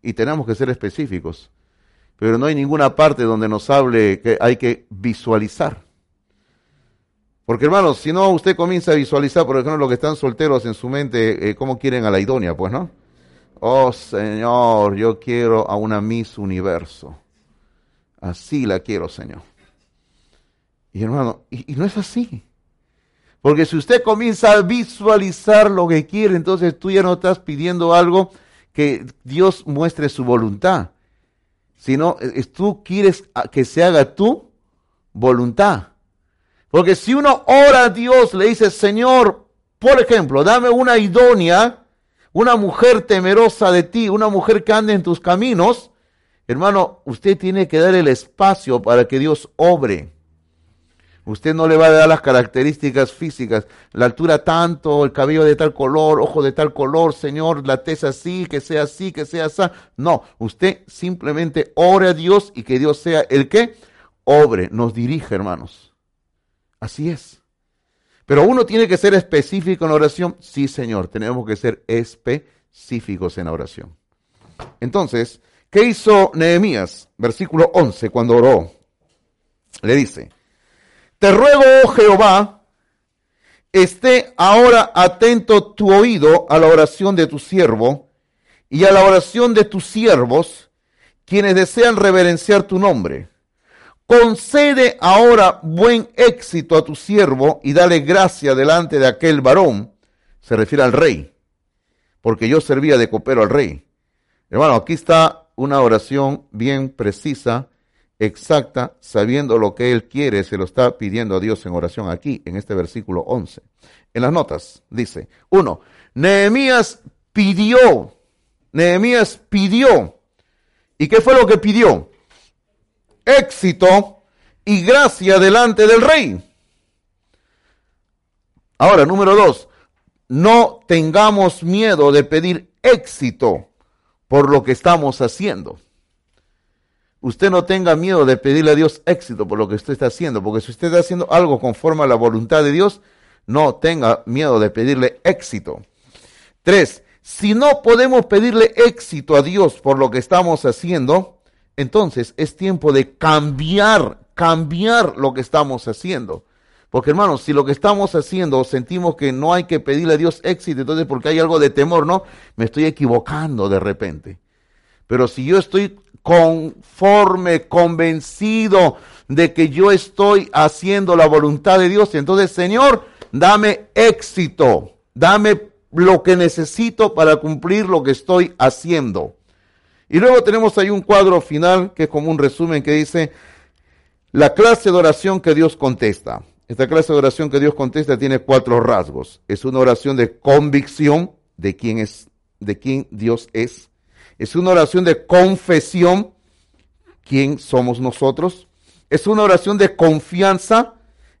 Y tenemos que ser específicos. Pero no hay ninguna parte donde nos hable que hay que visualizar. Porque hermanos, si no usted comienza a visualizar, por ejemplo, los que están solteros en su mente, eh, cómo quieren a la idónea, pues, ¿no? Oh Señor, yo quiero a una Miss Universo. Así la quiero, Señor. Y hermano, y, no es así. Porque si usted comienza a visualizar lo que quiere, entonces tú ya no estás pidiendo algo que Dios muestre su voluntad, sino tú quieres que se haga tu voluntad. Porque si uno ora a Dios, le dice, Señor, por ejemplo, dame una idónea, una mujer temerosa de ti, una mujer que ande en tus caminos, hermano, usted tiene que dar el espacio para que Dios obre. Usted no le va a dar las características físicas, la altura tanto, el cabello de tal color, ojo de tal color, Señor, la tez así, que sea así, que sea así. No, usted simplemente ore a Dios y que Dios sea el que obre, nos dirige, hermanos. Así es. Pero uno tiene que ser específico en la oración. Sí, Señor, tenemos que ser específicos en la oración. Entonces, ¿qué hizo Nehemías? Versículo 11, cuando oró. Le dice, te ruego, oh Jehová, esté ahora atento tu oído a la oración de tu siervo y a la oración de tus siervos, quienes desean reverenciar tu nombre. Concede ahora buen éxito a tu siervo y dale gracia delante de aquel varón. Se refiere al rey, porque yo servía de copero al rey. Hermano, aquí está una oración bien precisa exacta, sabiendo lo que él quiere, se lo está pidiendo a Dios en oración aquí, en este versículo 11. En las notas dice, uno, Nehemías pidió, Nehemías pidió. ¿Y qué fue lo que pidió? Éxito y gracia delante del rey. Ahora, número dos, no tengamos miedo de pedir éxito por lo que estamos haciendo usted no tenga miedo de pedirle a Dios éxito por lo que usted está haciendo, porque si usted está haciendo algo conforme a la voluntad de Dios, no tenga miedo de pedirle éxito. Tres, si no podemos pedirle éxito a Dios por lo que estamos haciendo, entonces es tiempo de cambiar, cambiar lo que estamos haciendo. Porque hermanos, si lo que estamos haciendo sentimos que no hay que pedirle a Dios éxito, entonces porque hay algo de temor, no, me estoy equivocando de repente. Pero si yo estoy conforme, convencido de que yo estoy haciendo la voluntad de Dios. Entonces, Señor, dame éxito, dame lo que necesito para cumplir lo que estoy haciendo. Y luego tenemos ahí un cuadro final que es como un resumen que dice la clase de oración que Dios contesta. Esta clase de oración que Dios contesta tiene cuatro rasgos. Es una oración de convicción de quién es, de quién Dios es. Es una oración de confesión, quién somos nosotros. Es una oración de confianza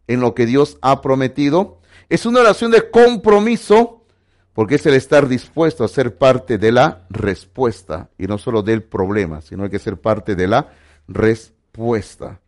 en lo que Dios ha prometido. Es una oración de compromiso, porque es el estar dispuesto a ser parte de la respuesta y no solo del problema, sino hay que ser parte de la respuesta.